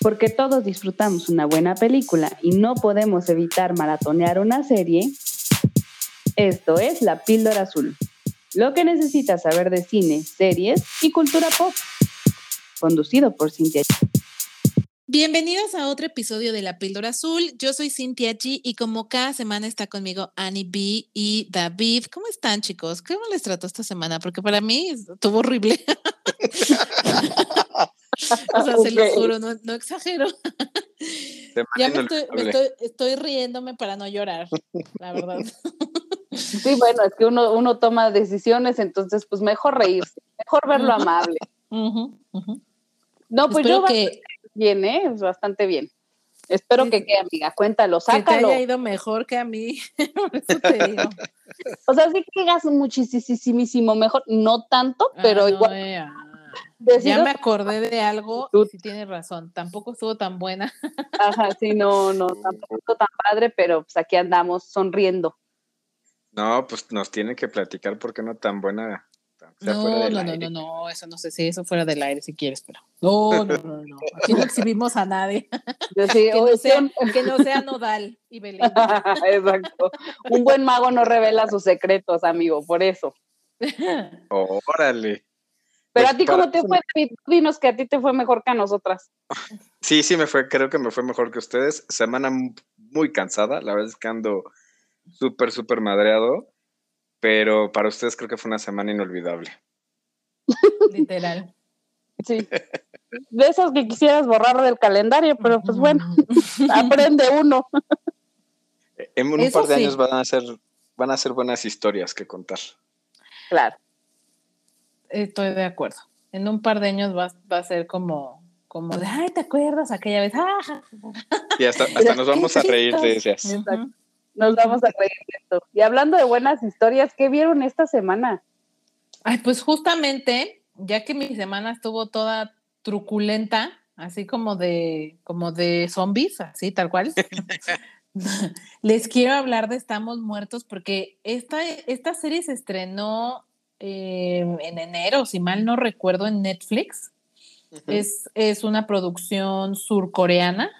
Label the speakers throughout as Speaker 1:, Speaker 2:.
Speaker 1: Porque todos disfrutamos una buena película y no podemos evitar maratonear una serie, esto es La Píldora Azul. Lo que necesitas saber de cine, series y cultura pop. Conducido por Cintia.
Speaker 2: Bienvenidos a otro episodio de La Píldora Azul. Yo soy Cintia G y como cada semana está conmigo Annie B y David. ¿Cómo están, chicos? ¿Cómo les trató esta semana? Porque para mí estuvo horrible. o sea, se lo juro, no, no exagero. ya me estoy, estoy, riéndome para no llorar, la verdad.
Speaker 1: Sí, bueno, es que uno, uno toma decisiones, entonces pues mejor reírse, mejor verlo amable. No, pues yo que... bien, ¿eh? Bastante bien. Espero que quede, amiga. Cuéntalo, sácalo.
Speaker 2: Que te haya ido mejor que a mí. eso te digo.
Speaker 1: O sea, sí que hagas muchísimo mejor. No tanto, ah, pero igual. Eh,
Speaker 2: ya me acordé de algo y sí tienes razón, tampoco estuvo tan buena.
Speaker 1: Ajá, sí, no, no, tampoco estuvo tan padre, pero pues aquí andamos sonriendo.
Speaker 3: No, pues nos tienen que platicar por qué no tan buena.
Speaker 2: No, no, no, no, no, eso no sé si eso fuera del aire si quieres, pero no, no, no, no. Aquí no exhibimos a nadie. que, no sea, que no sea Nodal y Belén.
Speaker 1: Exacto. Un buen mago no revela sus secretos, amigo, por eso.
Speaker 3: Órale.
Speaker 1: Pero a ti, ¿cómo te fue? Dinos que a ti te fue mejor que a nosotras.
Speaker 3: Sí, sí, me fue, creo que me fue mejor que ustedes. Semana muy cansada, la verdad es que ando súper, súper madreado, pero para ustedes creo que fue una semana inolvidable.
Speaker 2: Literal.
Speaker 1: Sí. De esas que quisieras borrar del calendario, pero pues bueno, aprende uno.
Speaker 3: En un par de años van a ser, van a ser buenas historias que contar.
Speaker 1: Claro
Speaker 2: estoy de acuerdo. En un par de años va, va a ser como, como de, ay, ¿te acuerdas aquella vez? ¡Ah!
Speaker 3: Y hasta, hasta nos vamos a reír de esas.
Speaker 1: Nos vamos a reír de esto. Y hablando de buenas historias, ¿qué vieron esta semana?
Speaker 2: Ay, pues justamente, ya que mi semana estuvo toda truculenta, así como de, como de zombies, así tal cual. Les quiero hablar de Estamos Muertos porque esta, esta serie se estrenó Em, en enero, si mal no recuerdo, en Netflix. es, es, una producción surcoreana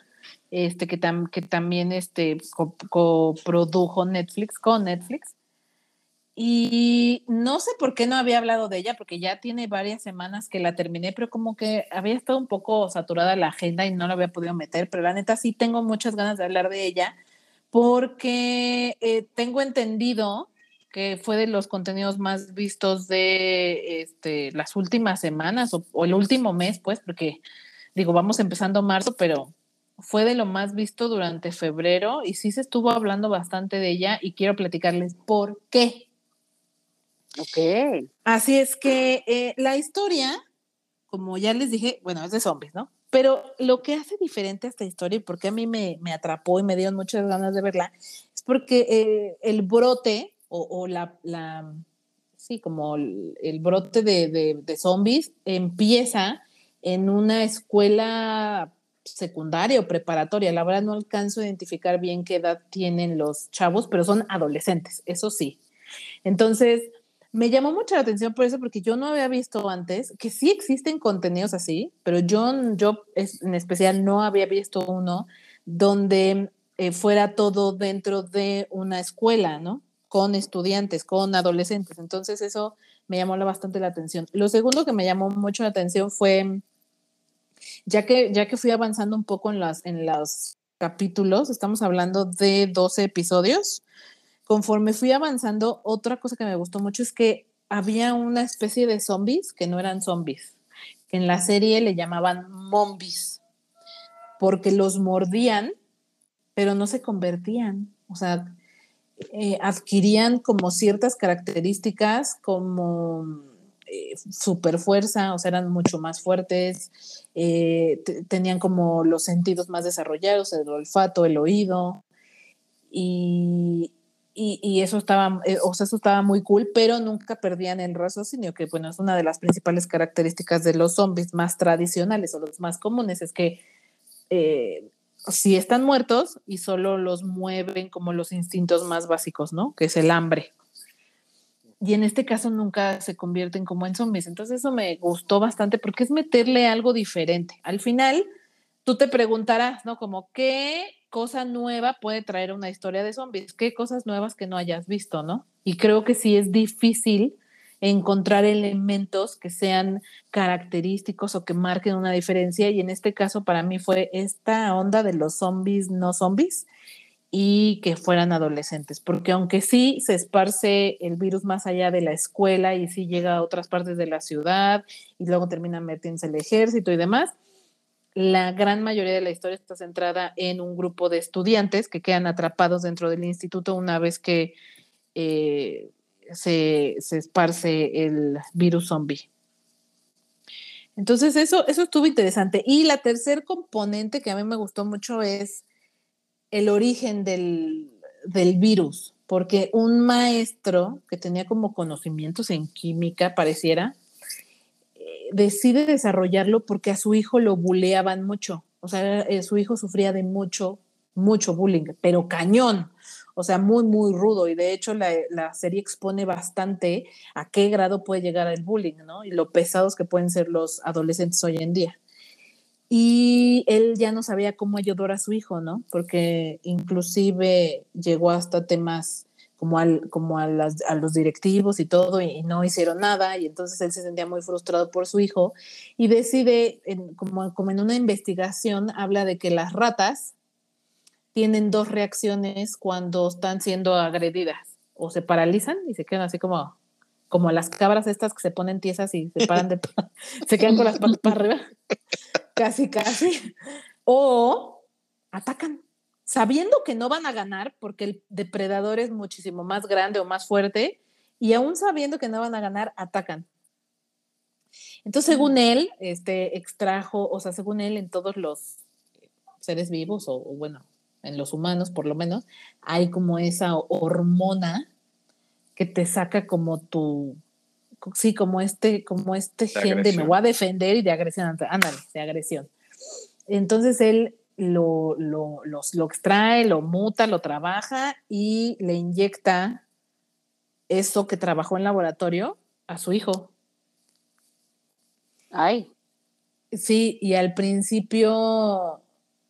Speaker 2: este, que, que también este, coprodujo Netflix con Netflix. Y no sé por qué no había hablado de ella, porque ya tiene varias semanas que la terminé, pero como que había estado un poco saturada la agenda y no la había podido meter, pero la neta sí tengo muchas ganas de hablar de ella, porque eh, tengo entendido que fue de los contenidos más vistos de este, las últimas semanas o, el último mes, pues, porque digo, vamos empezando marzo, pero fue de lo más visto durante febrero y sí se estuvo hablando bastante de ella y quiero platicarles por qué.
Speaker 1: Ok.
Speaker 2: Así es que eh, la historia, como ya les dije, bueno, es de zombies, ¿no? Pero lo que hace diferente a esta historia y por qué a mí me, me atrapó y me dieron muchas ganas de verla, es porque eh, el brote o, la, la, sí, como el, brote de, de, zombies empieza en una escuela secundaria o preparatoria. La verdad no alcanzo a identificar bien qué edad tienen los chavos, pero son adolescentes, eso sí. Entonces, me llamó mucho la atención por eso, porque yo no había visto antes que sí existen contenidos así, pero yo, yo en especial no había visto uno donde eh, fuera todo dentro de una escuela, ¿no? Con estudiantes, con adolescentes. Entonces eso me llamó bastante la atención. Lo segundo que me llamó mucho la atención fue, ya que, ya que fui avanzando un poco en, las, en los capítulos, estamos hablando de 12 episodios, conforme fui avanzando, otra cosa que me gustó mucho es que había una especie de zombies que no eran zombies, que en la serie le llamaban mombis, porque los mordían, pero no se convertían. O sea, eh, adquirían como ciertas características como eh, super fuerza, o sea, eran mucho más fuertes, eh, tenían como los sentidos más desarrollados, el olfato, el oído, y, y, eso estaba, o sea, eso estaba muy cool, pero nunca perdían el raciocinio, que bueno, es una de las principales características de los zombies más tradicionales o los más comunes, es que si están muertos y solo los mueven como los instintos más básicos, ¿no? Que es el hambre. Y en este caso nunca se convierten como en zombies. Entonces eso me gustó bastante porque es meterle algo diferente. Al final, tú te preguntarás, ¿no? Como, ¿qué cosa nueva puede traer una historia de zombies? ¿Qué cosas nuevas que no hayas visto, no? Y creo que sí es difícil encontrar elementos que sean característicos o que marquen una diferencia. Y en este caso para mí fue esta onda de los zombies no zombies y que fueran adolescentes, porque aunque sí se esparce el virus más allá de la escuela y sí llega a otras partes de la ciudad y luego termina metiéndose el ejército y demás, la gran mayoría de la historia está centrada en un grupo de estudiantes que quedan atrapados dentro del instituto una vez que eh, se, esparce el virus zombie. Entonces eso, eso estuvo interesante. Y la tercer componente que a mí me gustó mucho es el origen del, del virus, porque un maestro que tenía como conocimientos en química, pareciera, eh, decide desarrollarlo porque a su hijo lo buleaban mucho. O sea, eh, su hijo sufría de mucho, mucho bullying, pero cañón. O sea, muy, muy rudo. Y de hecho, la, la, serie expone bastante a qué grado puede llegar el bullying, ¿no? Y lo pesados que pueden ser los adolescentes hoy en día y él ya no sabía cómo ayudar a su hijo, ¿no? Porque inclusive llegó hasta temas como, al, como a, las, a los directivos y todo, y, no hicieron nada, y entonces él se sentía muy frustrado por su hijo, y decide, en, como, como en una investigación, habla de que las ratas tienen dos reacciones cuando están siendo agredidas, o se paralizan y se quedan así como, como las cabras estas que se ponen tiesas y se paran de, se quedan con las patas para arriba, casi, casi, o atacan, sabiendo que no van a ganar porque el depredador es muchísimo más grande o más fuerte, y aún sabiendo que no van a ganar, atacan. Entonces, según él, este extrajo, o sea, según él, en todos los seres vivos, o, o bueno, en los humanos por lo menos, hay como esa hormona que te saca como tu, sí, como este, como este gen de me voy a defender y de agresión, ándale, de agresión. Entonces él lo, lo, lo extrae, lo muta, lo trabaja y le inyecta eso que trabajó en laboratorio a su hijo.
Speaker 1: Ay.
Speaker 2: Sí, y al principio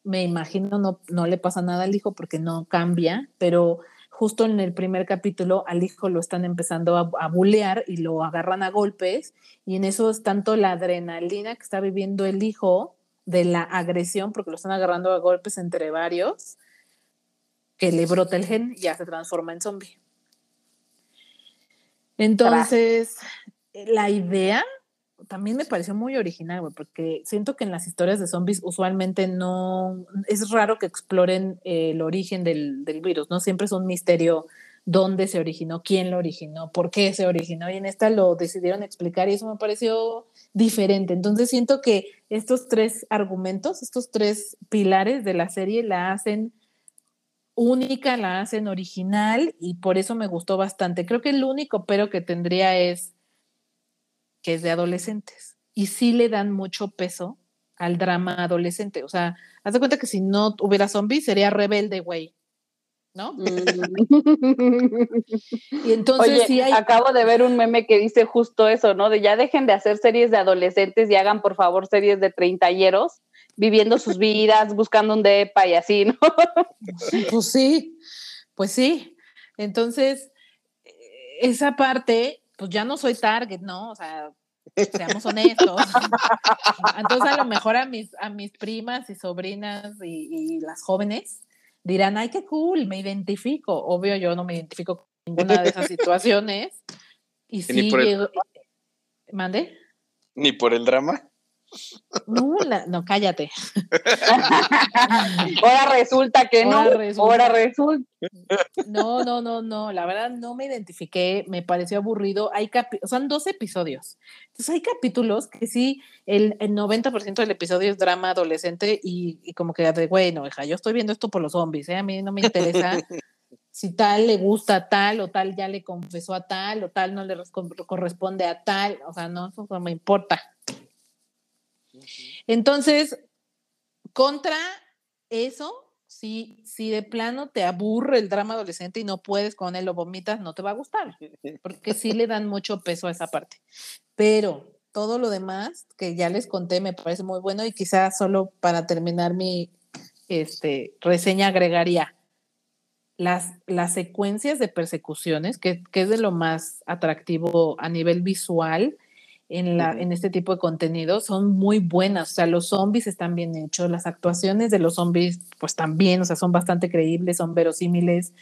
Speaker 2: me imagino no, no le pasa nada al hijo porque no cambia, pero justo en el primer capítulo al hijo lo están empezando a, a bulear y lo agarran a golpes y en eso es tanto la adrenalina que está viviendo el hijo de la agresión, porque lo están agarrando a golpes entre varios, que le brota el gen y ya se transforma en zombie. Entonces, la idea también me pareció muy original, güey, porque siento que en las historias de zombies usualmente no, es raro que exploren eh, el origen del, del, virus, ¿no? Siempre es un misterio dónde se originó, quién lo originó, por qué se originó, y en esta lo decidieron explicar y eso me pareció diferente. Entonces siento que estos tres argumentos, estos tres pilares de la serie la hacen única, la hacen original y por eso me gustó bastante. Creo que el único pero que tendría es que es de adolescentes. Y sí le dan mucho peso al drama adolescente. O sea, haz de cuenta que si no hubiera zombies sería rebelde, güey. ¿No? Mm.
Speaker 1: y entonces Oye, sí hay... acabo de ver un meme que dice justo eso, ¿no? De ya dejen de hacer series de adolescentes y hagan por favor series de treintañeros viviendo sus vidas, buscando un depa y así, ¿no?
Speaker 2: pues sí, pues sí. Entonces, esa parte pues ya no soy target, ¿no? O sea, seamos honestos. Entonces, a lo mejor a mis, a mis primas y sobrinas y, y, las jóvenes dirán, ay, qué cool, me identifico. Obvio, yo no me identifico con ninguna de esas situaciones. Y, y sí,
Speaker 3: ni por el...
Speaker 2: ¿Mande?
Speaker 3: Ni por el drama.
Speaker 2: No, la, no, cállate.
Speaker 1: Ahora resulta que no. Ahora resulta. Ahora resulta.
Speaker 2: No, no, no, no. La verdad no me identifiqué, me pareció aburrido. Hay son dos episodios. Entonces hay capítulos que sí, el, el 90% del episodio es drama adolescente y, y como que de bueno, hija, yo estoy viendo esto por los zombies, ¿eh? a mí no me interesa si tal le gusta a tal o tal ya le confesó a tal o tal no le corresponde a tal. O sea, no, eso no me importa. Entonces, contra eso, si, si de plano te aburre el drama adolescente y no puedes con él, lo vomitas, no te va a gustar, porque sí le dan mucho peso a esa parte. Pero todo lo demás que ya les conté me parece muy bueno y quizás solo para terminar mi este, reseña agregaría las, las secuencias de persecuciones, que, que, es de lo más atractivo a nivel visual en, la, en este tipo de contenido, son muy buenas. O sea, los zombies están bien hechos, las actuaciones de los zombies, pues también, o sea, son bastante creíbles, son verosímiles.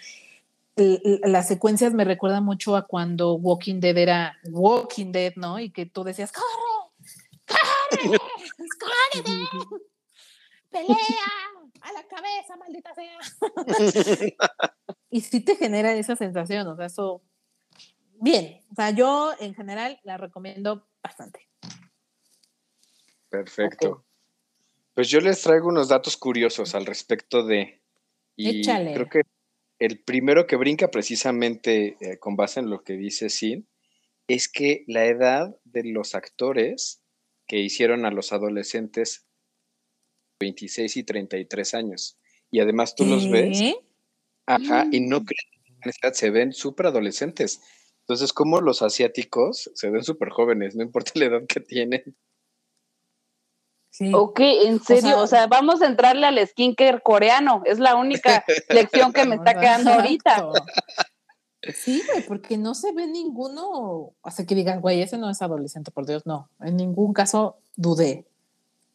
Speaker 2: Las secuencias me recuerdan mucho a cuando Walking Dead era Walking Dead, ¿no? Y que tú decías, ¡corre! ¡corre! ¡corre! ¡pelea! ¡A la cabeza, maldita sea! y sí te genera esa sensación, o sea, eso. Bien, o sea, yo en general la recomiendo bastante.
Speaker 3: Perfecto. Pues yo les traigo unos datos curiosos al respecto de. Y Échale. creo que el primero que brinca precisamente eh, con base en lo que dice Sin es que la edad de los actores que hicieron a los adolescentes 26 y 33 años. Y además tú los ves, ajá, y no mm. crees se ven súper adolescentes. Entonces, como los asiáticos se ven súper jóvenes, no importa la edad que tienen.
Speaker 1: Sí. Ok, en serio, o sea, vamos a entrarle al skincare coreano, es la única lección que me está quedando ahorita.
Speaker 2: Sí, güey, porque no se ve ninguno, hace que digan, güey, ese no es adolescente, por Dios, no, en ningún caso dudé.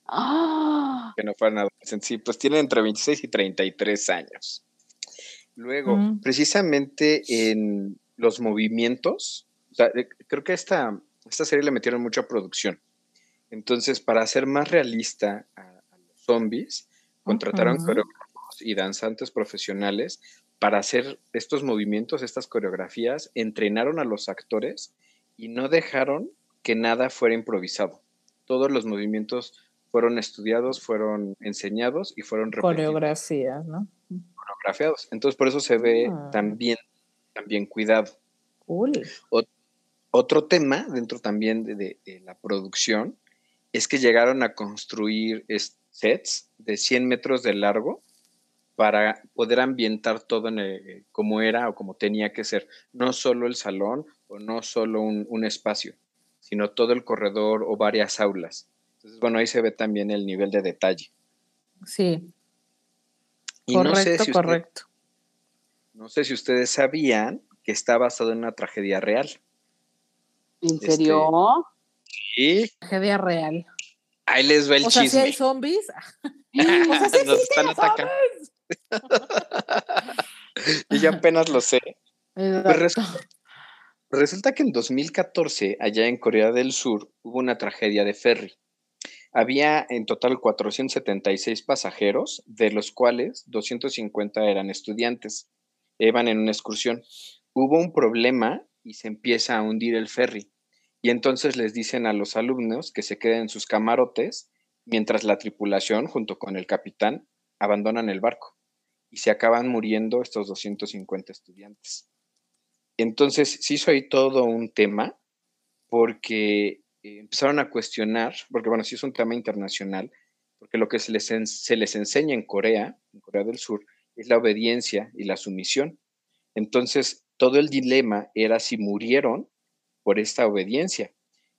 Speaker 1: Ah.
Speaker 3: Que no fueran adolescentes. Sí, pues tienen entre 26 y 33 años. Luego, precisamente en los movimientos, eh, creo que esta, esta serie le metieron mucha producción. Entonces, para hacer más realista a, los zombies, contrataron coreógrafos y danzantes profesionales para hacer estos movimientos, estas coreografías, entrenaron a los actores y no dejaron que nada fuera improvisado. Todos los movimientos fueron estudiados, fueron enseñados y fueron
Speaker 2: Coreografías, ¿no?
Speaker 3: Coreografiados. Entonces, por eso se ve ah. También cuidado.
Speaker 2: Cool.
Speaker 3: otro tema dentro también de, la producción es que llegaron a construir sets de 100 metros de largo para poder ambientar todo en como era o como tenía que ser. No solo el salón o no solo un espacio, sino todo el corredor o varias aulas. Entonces, bueno, ahí se ve también el nivel de detalle.
Speaker 2: Sí. correcto, correcto.
Speaker 3: No sé si ustedes sabían que está basado en una tragedia real.
Speaker 1: ¿En este, serio?
Speaker 3: sí.
Speaker 2: Tragedia real.
Speaker 3: Ahí les va el
Speaker 2: o
Speaker 3: chisme.
Speaker 2: Sea, si hay zombies.
Speaker 3: o sea, sí Nos están atacando. y yo apenas lo sé. Pues resulta que en 2014, allá en Corea del Sur, hubo una tragedia de ferry. Había en total 476 pasajeros, de los cuales 250 eran estudiantes. Iban en una excursión. Hubo un problema y se empieza a hundir el ferry. Y entonces les dicen a los alumnos que se queden en sus camarotes mientras la tripulación, junto con el capitán, abandonan el barco. Y se acaban muriendo estos 250 estudiantes. Entonces se hizo ahí todo un tema porque eh, empezaron a cuestionar, porque bueno, sí es un tema internacional, porque lo que se les, se les enseña en Corea, en Corea del Sur, es la obediencia y la sumisión. Entonces, todo el dilema era si murieron por esta obediencia.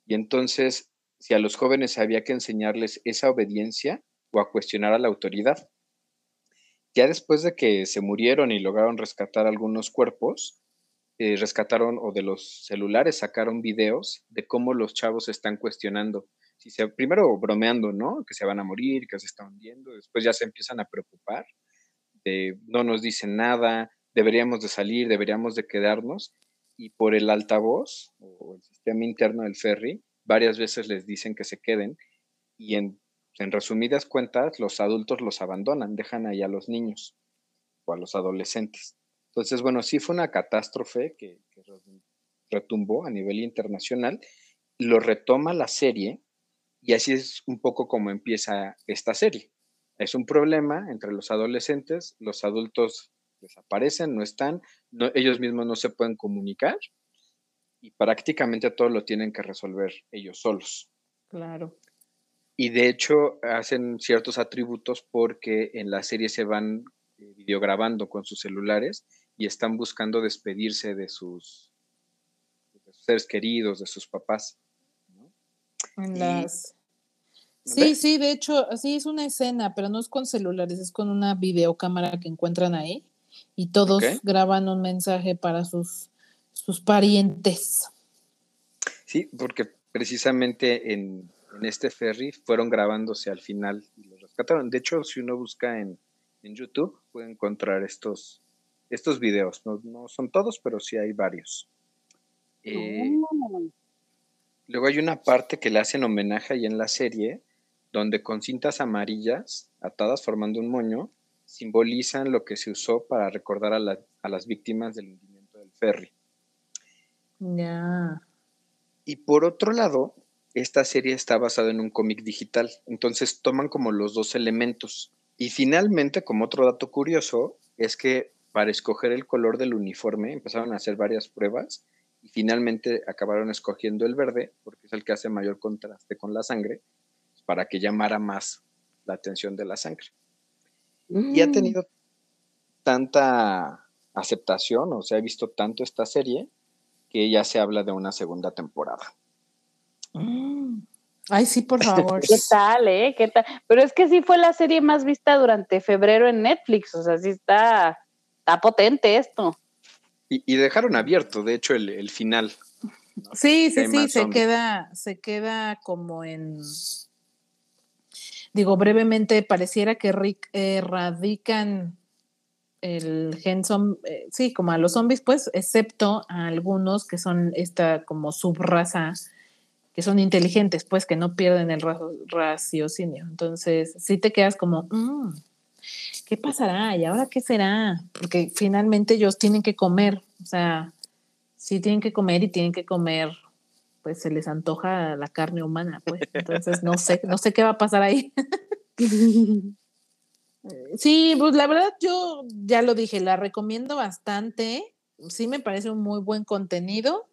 Speaker 3: Y entonces, si a los jóvenes había que enseñarles esa obediencia o a cuestionar a la autoridad. Ya después de que se murieron y lograron rescatar algunos cuerpos, eh, rescataron o de los celulares sacaron videos de cómo los chavos están cuestionando. Si primero bromeando, ¿no? Que se van a morir, que se están hundiendo, después ya se empiezan a preocupar, de no nos dicen nada, deberíamos de salir, deberíamos de quedarnos, y por el altavoz o el sistema interno del ferry, varias veces les dicen que se queden, y en, resumidas cuentas, los adultos los abandonan, dejan ahí a los niños o a los adolescentes. Entonces, bueno, sí fue una catástrofe que, retumbó a nivel internacional, lo retoma la serie y así es un poco como empieza esta serie. Es un problema entre los adolescentes, los adultos desaparecen, no están, ellos mismos no se pueden comunicar y prácticamente todo lo tienen que resolver ellos solos.
Speaker 2: Claro.
Speaker 3: Y de hecho hacen ciertos atributos porque en la serie se van eh, videograbando con sus celulares y están buscando despedirse de sus, seres queridos, de sus papás.
Speaker 2: En las... Sí, sí, de hecho, sí es una escena, pero no es con celulares, es con una videocámara que encuentran ahí y todos graban un mensaje para sus, sus parientes.
Speaker 3: Sí, porque precisamente en, este ferry fueron grabándose al final y los rescataron. De hecho, si uno busca en, YouTube, puede encontrar estos, estos videos. No, son todos, pero sí hay varios. Eh, oh. Luego hay una parte que le hacen homenaje ahí en la serie, donde con cintas amarillas atadas formando un moño, simbolizan lo que se usó para recordar a, las víctimas del hundimiento del ferry.
Speaker 2: Ya.
Speaker 3: Y por otro lado, esta serie está basada en un cómic digital, entonces toman como los dos elementos. Y finalmente, como otro dato curioso, es que para escoger el color del uniforme empezaron a hacer varias pruebas y finalmente acabaron escogiendo el verde porque es el que hace mayor contraste con la sangre para que llamara más la atención de la sangre. Y ha mm. tenido tanta aceptación o se ha visto tanto esta serie que ya se habla de una segunda temporada.
Speaker 2: Mm. Ay, sí, por favor.
Speaker 1: ¿Qué tal, eh? ¿Qué tal? Pero es que sí fue la serie más vista durante febrero en Netflix, o sea, sí está, está potente esto.
Speaker 3: Y, dejaron abierto, de hecho, el, final.
Speaker 2: Sí, sí, sí, se queda, se queda como en. Digo, brevemente, pareciera que Rick erradican el gen eh, sí, como a los zombies, pues, excepto a algunos que son esta como subraza, que son inteligentes, pues, que no pierden el raciocinio. Entonces, sí te quedas como, mm, ¿qué pasará? ¿Y ahora qué será? Porque finalmente ellos tienen que comer, o sea, sí tienen que comer y tienen que comer, pues se les antoja la carne humana, pues. Entonces no sé, no sé qué va a pasar ahí. sí, pues la verdad yo ya lo dije, la recomiendo bastante. Sí me parece un muy buen contenido,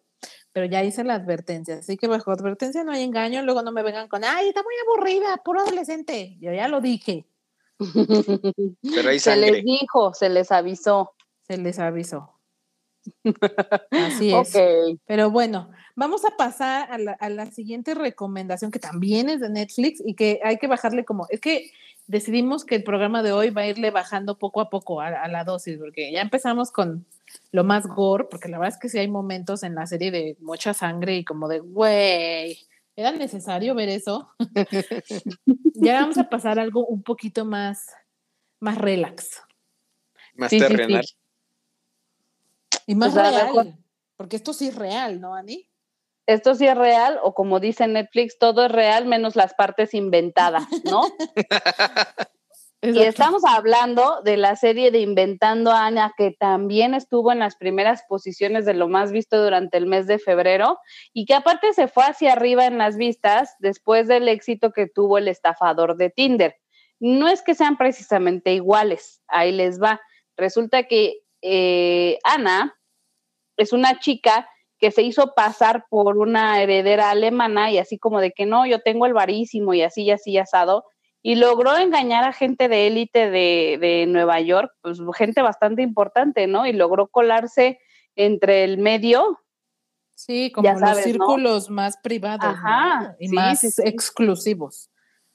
Speaker 2: pero ya hice la advertencia, así que bajo advertencia no hay engaño, luego no me vengan con, ay, está muy aburrida, puro adolescente. Yo ya lo dije.
Speaker 1: Se les dijo, se les avisó.
Speaker 2: Se les avisó. Así es. Pero bueno, vamos a pasar a la, siguiente recomendación que también es de Netflix y que hay que bajarle como, es que decidimos que el programa de hoy va a irle bajando poco a poco a, la dosis, porque ya empezamos con lo más gore, porque la verdad es que sí hay momentos en la serie de mucha sangre y como de, güey, ¿Era necesario ver eso? ya vamos a pasar algo un poquito más, más relax.
Speaker 3: Más terrenal.
Speaker 2: Y más real. Porque esto sí es real, ¿no, Ani?
Speaker 1: Esto sí es real, o como dice Netflix, todo es real menos las partes inventadas, ¿no? Y estamos hablando de la serie de Inventando a Ana, que también estuvo en las primeras posiciones de lo más visto durante el mes de febrero y que aparte se fue hacia arriba en las vistas después del éxito que tuvo el estafador de Tinder. No es que sean precisamente iguales, ahí les va. Resulta que eh, Ana es una chica que se hizo pasar por una heredera alemana y así como de que no, yo tengo el varísimo y así y así asado y logró engañar a gente de élite de, Nueva York, pues gente bastante importante, ¿no? Y logró colarse entre el medio.
Speaker 2: Sí, como los círculos más privados y más exclusivos.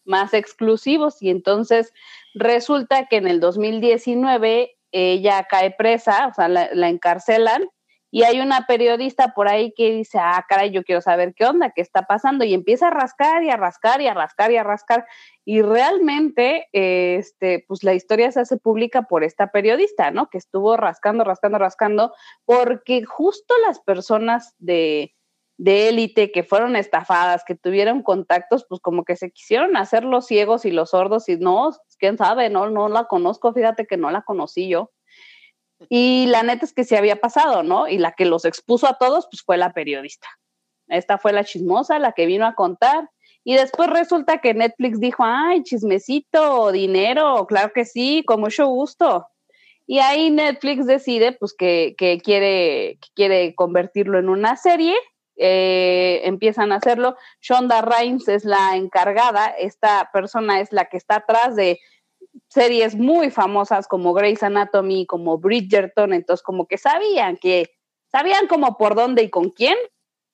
Speaker 1: Más exclusivos. Y entonces resulta que en el 2019 ella cae presa, o sea, la encarcelan y hay una periodista por ahí que dice, ah, caray, yo quiero saber qué onda, qué está pasando, y empieza a rascar y a rascar y a rascar y a rascar, y realmente, este, pues la historia se hace pública por esta periodista, ¿no? Que estuvo rascando, rascando, rascando, porque justo las personas de, de élite que fueron estafadas, que tuvieron contactos, pues como que se quisieron hacer los ciegos y los sordos y no, quién sabe, no, no la conozco, fíjate que no la conocí yo. Y la neta es que sí había pasado, ¿no? Y la que los expuso a todos, pues fue la periodista. Esta fue la chismosa, la que vino a contar. Y después resulta que Netflix dijo, ay, chismecito, dinero, claro que sí, con mucho gusto. Y ahí Netflix decide, pues, que, quiere, quiere convertirlo en una serie. Eh, empiezan a hacerlo. Shonda Rhimes es la encargada. Esta persona es la que está atrás de series muy famosas como Grey's Anatomy, como Bridgerton, entonces como que sabían que, sabían como por dónde y con quién,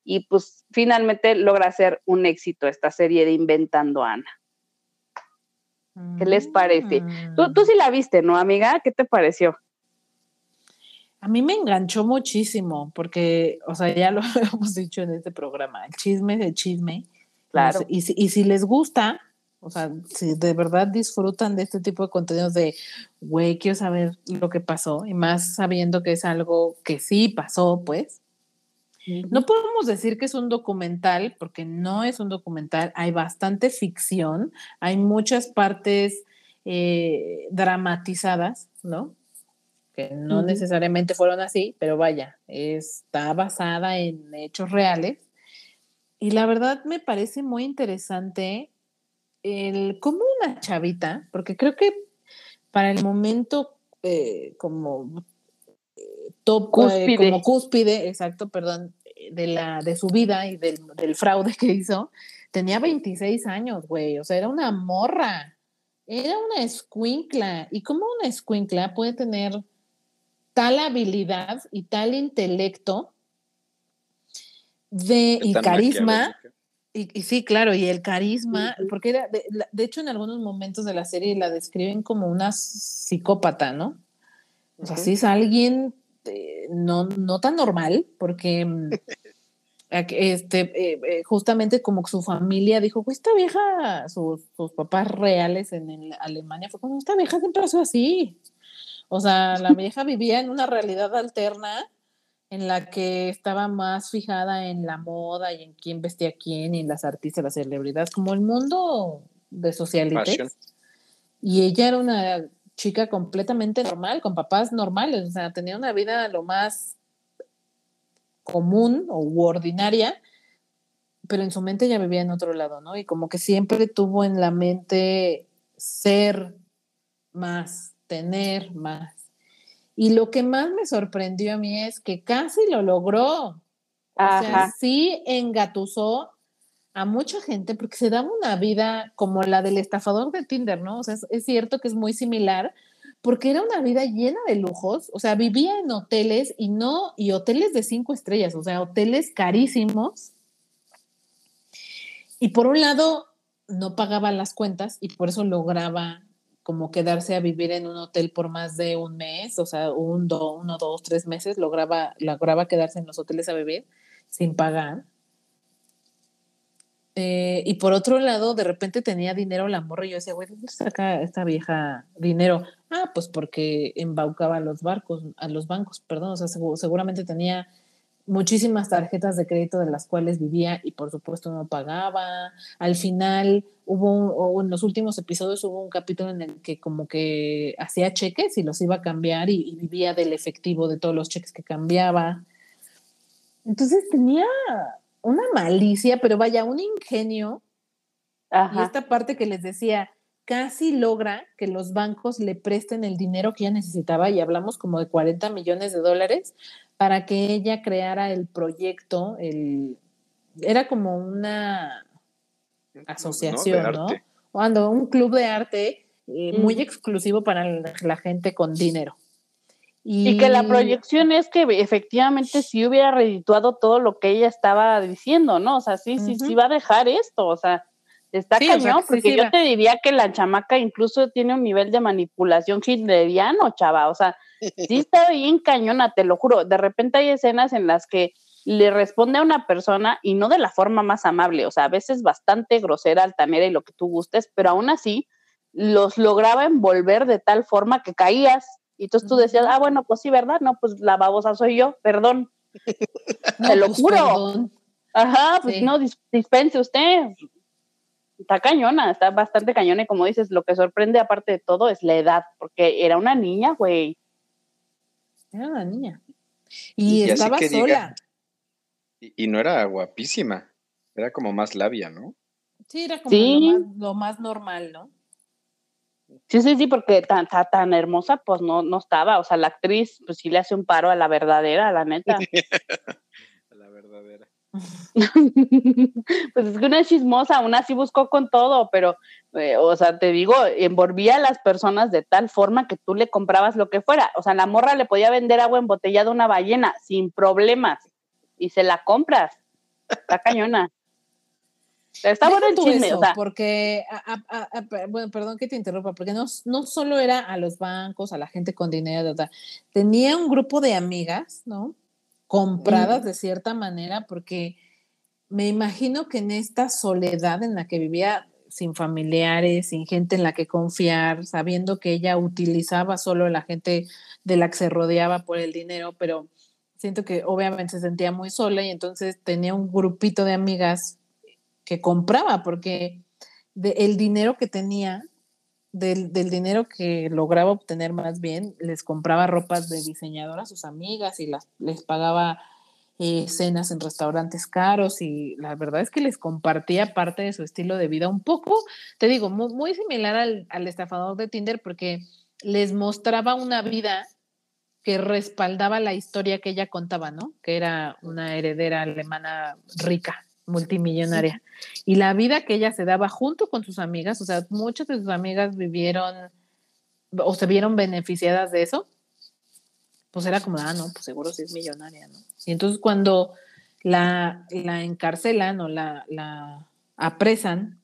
Speaker 1: y pues finalmente logra ser un éxito esta serie de Inventando a Ana. ¿Qué les parece? Tú, tú sí la viste, ¿no, amiga? ¿Qué te pareció?
Speaker 2: A mí me enganchó muchísimo porque, o sea, ya lo hemos dicho en este programa, el chisme es el chisme. Claro. Y si, y si les gusta, o sea, si de verdad disfrutan de este tipo de contenidos de, güey, quiero saber lo que pasó, y más sabiendo que es algo que sí pasó, pues. No podemos decir que es un documental, porque no es un documental, hay bastante ficción, hay muchas partes eh, dramatizadas, ¿no? que no necesariamente fueron así, pero vaya, está basada en hechos reales. Y la verdad me parece muy interesante el cómo una chavita, porque creo que para el momento eh, como eh, top, eh, como cúspide, exacto, perdón, de, la, de su vida y del, del fraude que hizo, tenía 26 años, güey, o sea, era una morra, era una escuincla. ¿Y cómo una escuincla puede tener tal habilidad y tal intelecto de, y carisma. Y, sí, claro, y el carisma, porque era, de, hecho en algunos momentos de la serie la describen como una psicópata, ¿no? O sea, sí es alguien eh, no, no tan normal, porque mm, este, eh, eh, justamente como su familia dijo, pues esta vieja, sus, sus papás reales en, Alemania fue como, esta vieja siempre ha así, o sea, la vieja vivía en una realidad alterna en la que estaba más fijada en la moda y en quién vestía a quién y en las artistas, las celebridades, como el mundo de socialites. Y ella era una chica completamente normal, con papás normales, o sea, tenía una vida lo más común o ordinaria, pero en su mente ya vivía en otro lado, ¿no? Y como que siempre tuvo en la mente ser más, tener más. Y lo que más me sorprendió a mí es que casi lo logró. O sea, sí engatusó a mucha gente porque se daba una vida como la del estafador de Tinder, ¿no? O sea, es, cierto que es muy similar porque era una vida llena de lujos, o sea, vivía en hoteles y no, y hoteles de cinco estrellas, o sea, hoteles carísimos. Y por un lado, no pagaba las cuentas y por eso lograba como quedarse a vivir en un hotel por más de un mes, o sea, un, uno, dos, tres meses, lograba, lograba quedarse en los hoteles a vivir sin pagar. Eh, y por otro lado, de repente tenía dinero la morra y yo decía, güey, ¿dónde saca esta vieja dinero? Ah, pues porque embaucaba a los barcos, a los bancos, perdón, o sea, seguramente tenía muchísimas tarjetas de crédito de las cuales vivía y por supuesto no pagaba. Al final hubo, o en los últimos episodios hubo un capítulo en el que como que hacía cheques y los iba a cambiar y, vivía del efectivo de todos los cheques que cambiaba. Entonces tenía una malicia, pero vaya, un ingenio. Y esta parte que les decía, casi logra que los bancos le presten el dinero que ella necesitaba, y hablamos como de 40 millones de dólares, para que ella creara el proyecto, el, era como una asociación, ¿no? Cuando un club de arte eh, muy exclusivo para la, gente con dinero.
Speaker 1: Y, que la proyección es que efectivamente sí hubiera redituado todo lo que ella estaba diciendo, ¿no? O sea, sí, sí, sí va a dejar esto, o sea, está cañón, porque yo te diría que la chamaca incluso tiene un nivel de manipulación hitleriano, chava, o sea, Sí está bien cañona, te lo juro. De repente hay escenas en las que le responde a una persona y no de la forma más amable, o sea, a veces bastante grosera, altanera y lo que tú gustes, pero aún así los lograba envolver de tal forma que caías y entonces tú decías, ah, bueno, pues sí, ¿verdad? No, pues la babosa soy yo, perdón. te lo pues, juro. Ajá, pues no, dispense usted. Está cañona, está bastante cañona y como dices, lo que sorprende aparte de todo es la edad, porque era una niña, güey.
Speaker 2: Era una niña. Y, estaba sola.
Speaker 3: y, no era guapísima, era como más labia, ¿no?
Speaker 2: Sí, era como Lo, más, normal, ¿no?
Speaker 1: Sí, sí, sí, porque tan, tan, hermosa, pues no, no estaba. O sea, la actriz, pues sí le hace un paro a la verdadera, a la neta.
Speaker 3: a la verdadera.
Speaker 1: pues es que una chismosa, aún así buscó con todo, pero, eh, o sea, te digo, envolvía a las personas de tal forma que tú le comprabas lo que fuera. O sea, la morra le podía vender agua embotellada a una ballena sin problemas y se la compras. Está cañona. Está bueno el chisme, o sea.
Speaker 2: Porque, bueno, perdón que te interrumpa, porque no, no solo era a los bancos, a la gente con dinero, tenía un grupo de amigas, ¿no? Compradas de cierta manera, porque me imagino que en esta soledad en la que vivía, sin familiares, sin gente en la que confiar, sabiendo que ella utilizaba solo la gente de la que se rodeaba por el dinero, pero siento que obviamente se sentía muy sola y entonces tenía un grupito de amigas que compraba, porque el dinero que tenía, del, dinero que lograba obtener más bien, les compraba ropas de diseñador a sus amigas y las, les pagaba eh, cenas en restaurantes caros y la verdad es que les compartía parte de su estilo de vida un poco, te digo, muy, similar al, al estafador de Tinder porque les mostraba una vida que respaldaba la historia que ella contaba, ¿no? Que era una heredera alemana rica multimillonaria. Y la vida que ella se daba junto con sus amigas, o sea, muchas de sus amigas vivieron o se vieron beneficiadas de eso, pues era como, ah, no, pues seguro sí es millonaria, ¿no? Y entonces cuando la, la encarcelan o la, la apresan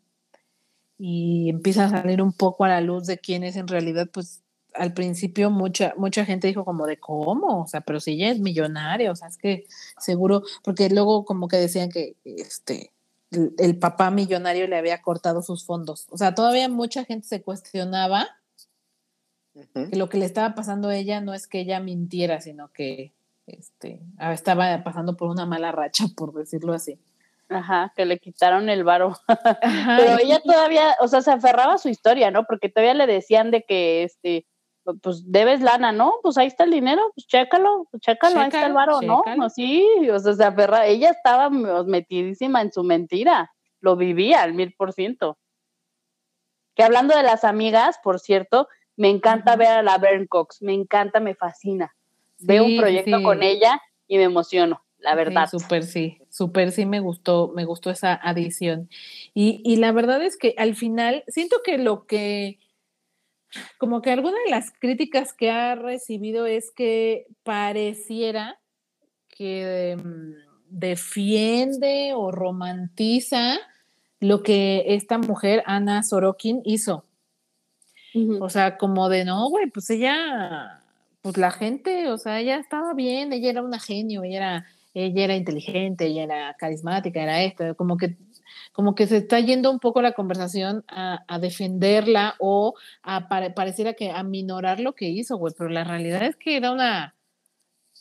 Speaker 2: y empieza a salir un poco a la luz de quién es en realidad, pues al principio mucha, mucha gente dijo como de cómo, o sea, pero si ella es millonaria, o sea, es que seguro, porque luego como que decían que este el, papá millonario le había cortado sus fondos. O sea, todavía mucha gente se cuestionaba que lo que le estaba pasando a ella no es que ella mintiera, sino que este, estaba pasando por una mala racha, por decirlo así.
Speaker 1: Ajá, que le quitaron el varo. Pero ella todavía, o sea, se aferraba a su historia, ¿no? Porque todavía le decían de que, este, pues debes lana, ¿no? Pues ahí está el dinero, pues chécalo, pues chécalo, ahí está el varo, ¿no? ¿no? Sí, o sea, se aferra, ella estaba metidísima en su mentira, lo vivía al mil por ciento. Que hablando de las amigas, por cierto, me encanta ver a la Bern Cox, me encanta, me fascina. Veo un proyecto con ella y me emociono, la verdad.
Speaker 2: Súper sí, súper sí me gustó, me gustó esa adición. Y, y la verdad es que al final, siento que lo que como que alguna de las críticas que ha recibido es que pareciera que mm, defiende o romantiza lo que esta mujer, Ana Sorokin, hizo. O sea, como de, no, güey, pues ella, pues la gente, o sea, ella estaba bien, ella era una genio, ella era, ella era inteligente, ella era carismática, era esto, como que como que se está yendo un poco la conversación a, defenderla o a pareciera que a minorar lo que hizo, güey, pero la realidad es que era una,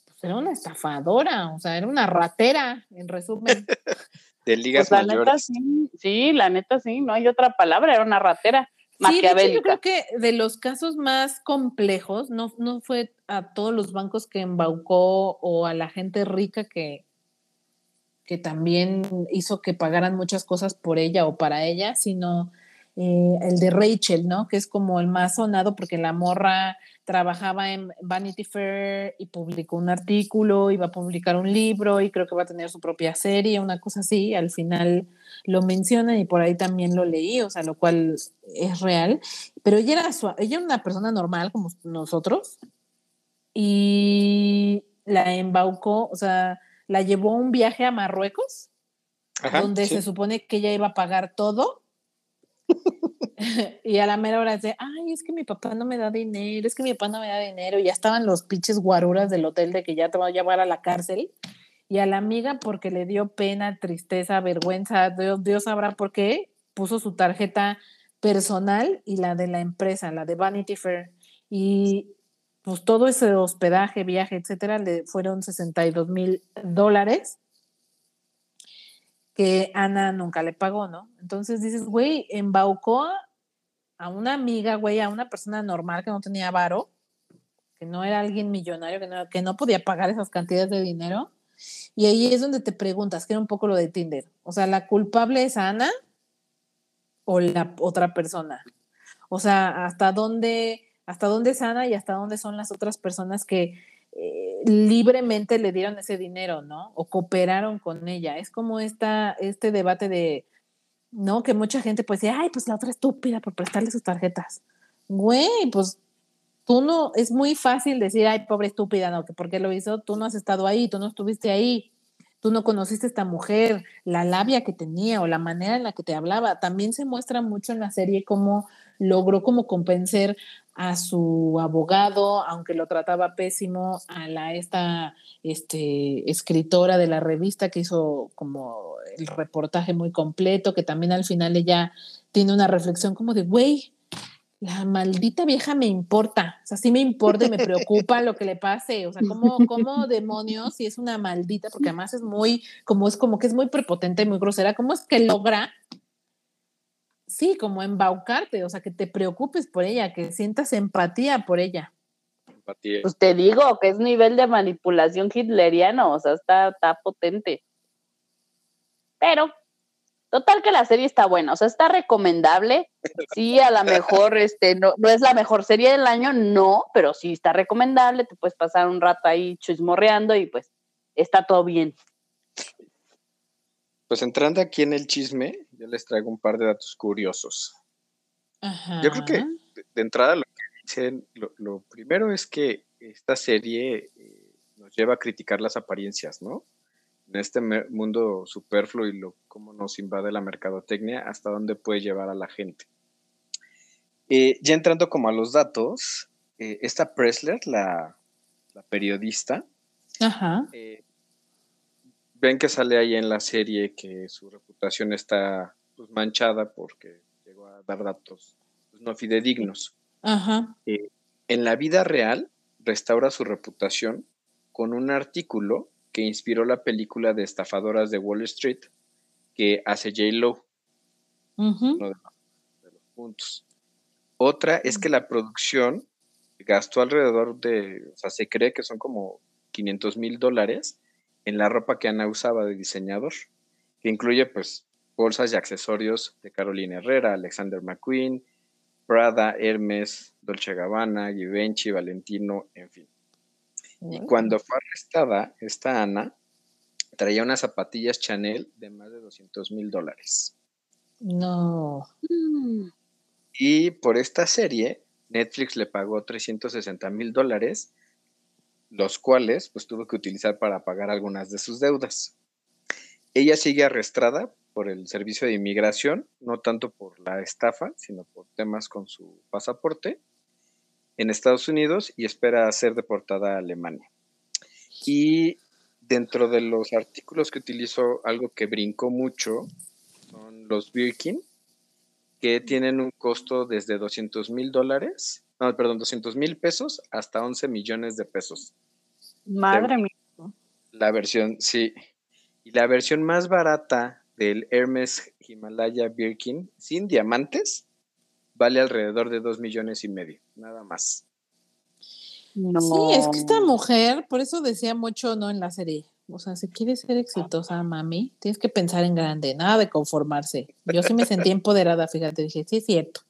Speaker 2: pues, era una estafadora, o sea, era una ratera, en resumen.
Speaker 3: de ligas
Speaker 1: pues, la Neta, sí, sí, la neta sí, no hay otra palabra, era una ratera. Sí, de hecho,
Speaker 2: yo creo que de los casos más complejos, no, no fue a todos los bancos que embaucó o a la gente rica que, que también hizo que pagaran muchas cosas por ella o para ella, sino eh, el de Rachel, ¿no? Que es como el más sonado porque la morra trabajaba en Vanity Fair y publicó un artículo, iba a publicar un libro y creo que va a tener su propia serie, una cosa así. Al final lo mencionan y por ahí también lo leí, o sea, lo cual es real. Pero ella era, ella era una persona normal como nosotros y la embaucó, o sea, la llevó a un viaje a Marruecos, donde se supone que ella iba a pagar todo. y a la mera hora de, ay, es que mi papá no me da dinero, es que mi papá no me da dinero. Y ya estaban los pinches guaruras del hotel de que ya te va a llevar a la cárcel. Y a la amiga, porque le dio pena, tristeza, vergüenza, Dios, Dios sabrá por qué, puso su tarjeta personal y la de la empresa, la de Vanity Fair. Y pues todo ese hospedaje, viaje, etcétera, le fueron 62 mil dólares que Ana nunca le pagó, ¿no? Entonces dices, güey, embaucó a una amiga, güey, a una persona normal que no tenía varo, que no era alguien millonario, que no, que no podía pagar esas cantidades de dinero. Y ahí es donde te preguntas, que era un poco lo de Tinder. O sea, ¿la culpable es Ana o la otra persona? O sea, ¿hasta dónde hasta dónde es Ana y hasta dónde son las otras personas que eh, libremente le dieron ese dinero, ¿no? O cooperaron con ella. Es como esta, este debate de, ¿no? Que mucha gente pues dice, ay, pues la otra estúpida por prestarle sus tarjetas. Güey, pues tú no, es muy fácil decir, ay, pobre estúpida, no, que por qué lo hizo, tú no has estado ahí, tú no estuviste ahí. tú no conociste a esta mujer, la labia que tenía o la manera en la que te hablaba. También se muestra mucho en la serie cómo logró como convencer a su abogado, aunque lo trataba pésimo, a la esta este, escritora de la revista que hizo como el reportaje muy completo, que también al final ella tiene una reflexión como de, güey, la maldita vieja me importa, o sea, sí me importa y me preocupa lo que le pase, o sea, ¿cómo, cómo demonios si es una maldita, porque además es muy, como es como que es muy prepotente y muy grosera, ¿cómo es que logra, sí, como embaucarte, o sea, que te preocupes por ella, que sientas empatía por ella?
Speaker 1: Empatía. Pues te digo que es nivel de manipulación hitleriano, o sea, está, está potente. Pero Total que la serie está buena, o sea, está recomendable. Sí, a lo mejor este, no, no es la mejor serie del año, no, pero sí está recomendable. Te puedes pasar un rato ahí chismorreando y pues está todo bien.
Speaker 3: Pues entrando aquí en el chisme, yo les traigo un par de datos curiosos. Yo creo que de, entrada lo que dicen, lo, primero es que esta serie eh, nos lleva a criticar las apariencias, ¿no? en este mundo superfluo y lo, cómo nos invade la mercadotecnia, hasta dónde puede llevar a la gente. Eh, ya entrando como a los datos, eh, esta Pressler, la, periodista, eh, ven que sale ahí en la serie que su reputación está pues, manchada porque llegó a dar datos pues, no fidedignos. en la vida real, restaura su reputación con un artículo que inspiró la película de estafadoras de Wall Street que hace J. Lo. de, los puntos. Otra es que la producción gastó alrededor de, o sea, se cree que son como 500 mil dólares en la ropa que Ana usaba de diseñador, que incluye pues bolsas y accesorios de Carolina Herrera, Alexander McQueen, Prada, Hermes, Dolce Gabbana, Givenchy, Valentino, en fin. Y cuando fue arrestada, esta Ana traía unas zapatillas Chanel de más de 200 mil dólares.
Speaker 2: No.
Speaker 3: Y por esta serie, Netflix le pagó 360 mil dólares, los cuales pues tuvo que utilizar para pagar algunas de sus deudas. Ella sigue arrestada por el servicio de inmigración, no tanto por la estafa, sino por temas con su pasaporte en Estados Unidos y espera ser deportada a Alemania. Y dentro de los artículos que utilizó, algo que brincó mucho son los Birkin, que tienen un costo desde 200 mil dólares, no, perdón, 200 mil pesos hasta 11 millones de pesos.
Speaker 1: Madre mía.
Speaker 3: La versión, sí. Y la versión más barata del Hermes Himalaya Birkin sin diamantes vale alrededor de dos millones y medio, nada más.
Speaker 2: Sí, es que esta mujer, por eso decía mucho no en la serie. O sea, si quieres ser exitosa, mami, tienes que pensar en grande, nada de conformarse. Yo sí me sentí empoderada, fíjate, dije, sí es cierto.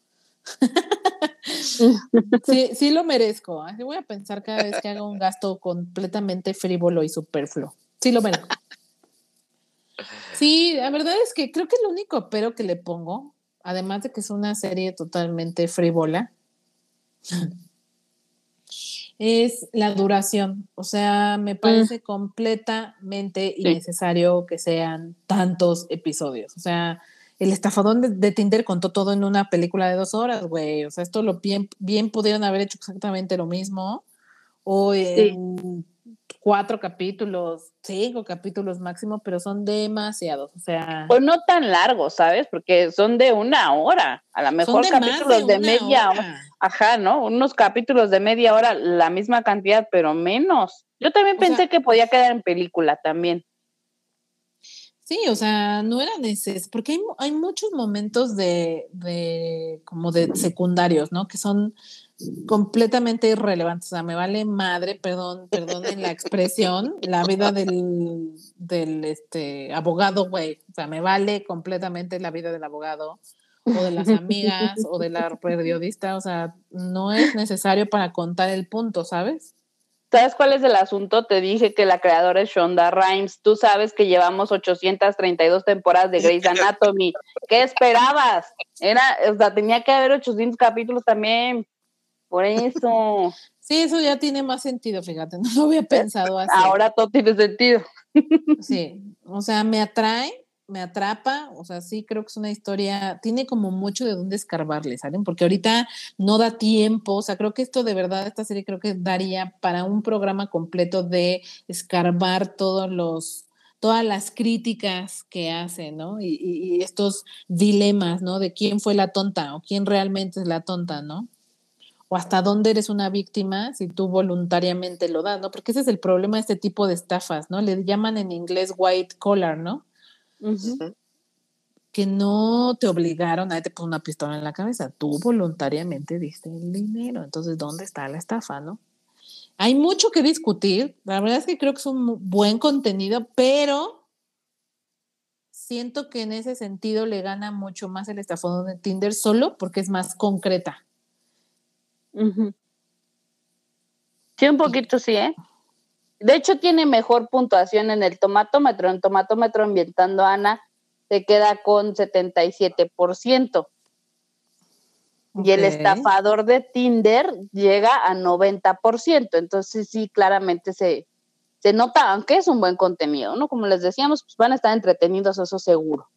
Speaker 2: sí, sí lo merezco. Así voy a pensar cada vez que haga un gasto completamente frívolo y superfluo. Sí lo merezco. Sí, la verdad es que creo que el único pero que le pongo además de que es una serie totalmente frívola, es la duración. O sea, me mm. parece completamente innecesario que sean tantos episodios. O sea, el estafadón de, Tinder contó todo en una película de dos horas, güey. O sea, esto lo bien, bien pudieron haber hecho exactamente lo mismo. O en cuatro capítulos, cinco capítulos máximo, pero son demasiados, o sea.
Speaker 1: Pues no tan largos, ¿sabes? Porque son de una hora, a lo mejor capítulos de, media hora. Ajá, ¿no? Unos capítulos de media hora, la misma cantidad, pero menos. Yo también pensé que podía quedar en película también.
Speaker 2: Sí, o sea, no era necesario, porque hay, hay muchos momentos de, de, como de secundarios, ¿no? Que son completamente irrelevante. O sea, me vale madre, perdón, perdón en la expresión, la vida del, del este, abogado, güey. O sea, me vale completamente la vida del abogado o de las amigas o de la periodista. O sea, no es necesario para contar el punto, ¿sabes?
Speaker 1: ¿Sabes cuál es el asunto? Te dije que la creadora es Shonda Rhimes. Tú sabes que llevamos 832 temporadas de Grey's Anatomy. ¿Qué esperabas? Era, o sea, tenía que haber 800 capítulos también. Por eso.
Speaker 2: Sí, eso ya tiene más sentido, fíjate, no lo había pensado así.
Speaker 1: Ahora todo tiene sentido.
Speaker 2: Sí, o sea, me atrae, me atrapa, o sea, sí creo que es una historia, tiene como mucho de dónde escarbarle, ¿saben? Porque ahorita no da tiempo, o sea, creo que esto de verdad, esta serie creo que daría para un programa completo de escarbar todos los todas las críticas que hace, ¿no? Y, y, estos dilemas, ¿no? De quién fue la tonta o quién realmente es la tonta, ¿no? O hasta dónde eres una víctima si tú voluntariamente lo das, ¿no? Porque ese es el problema de este tipo de estafas, ¿no? Le llaman en inglés white collar, ¿no? Que no te obligaron a te poner una pistola en la cabeza, tú voluntariamente diste el dinero. Entonces, ¿dónde está la estafa, no? Hay mucho que discutir. La verdad es que creo que es un buen contenido, pero siento que en ese sentido le gana mucho más el estafón de Tinder solo porque es más concreta.
Speaker 1: Sí, un poquito sí, ¿eh? De hecho, tiene mejor puntuación en el tomatómetro. En tomatómetro, ambientando Ana, se queda con 77% y el estafador de Tinder llega a 90%. Entonces sí, claramente se, se nota, aunque es un buen contenido, ¿no? Como les decíamos, pues van a estar entretenidos, eso seguro.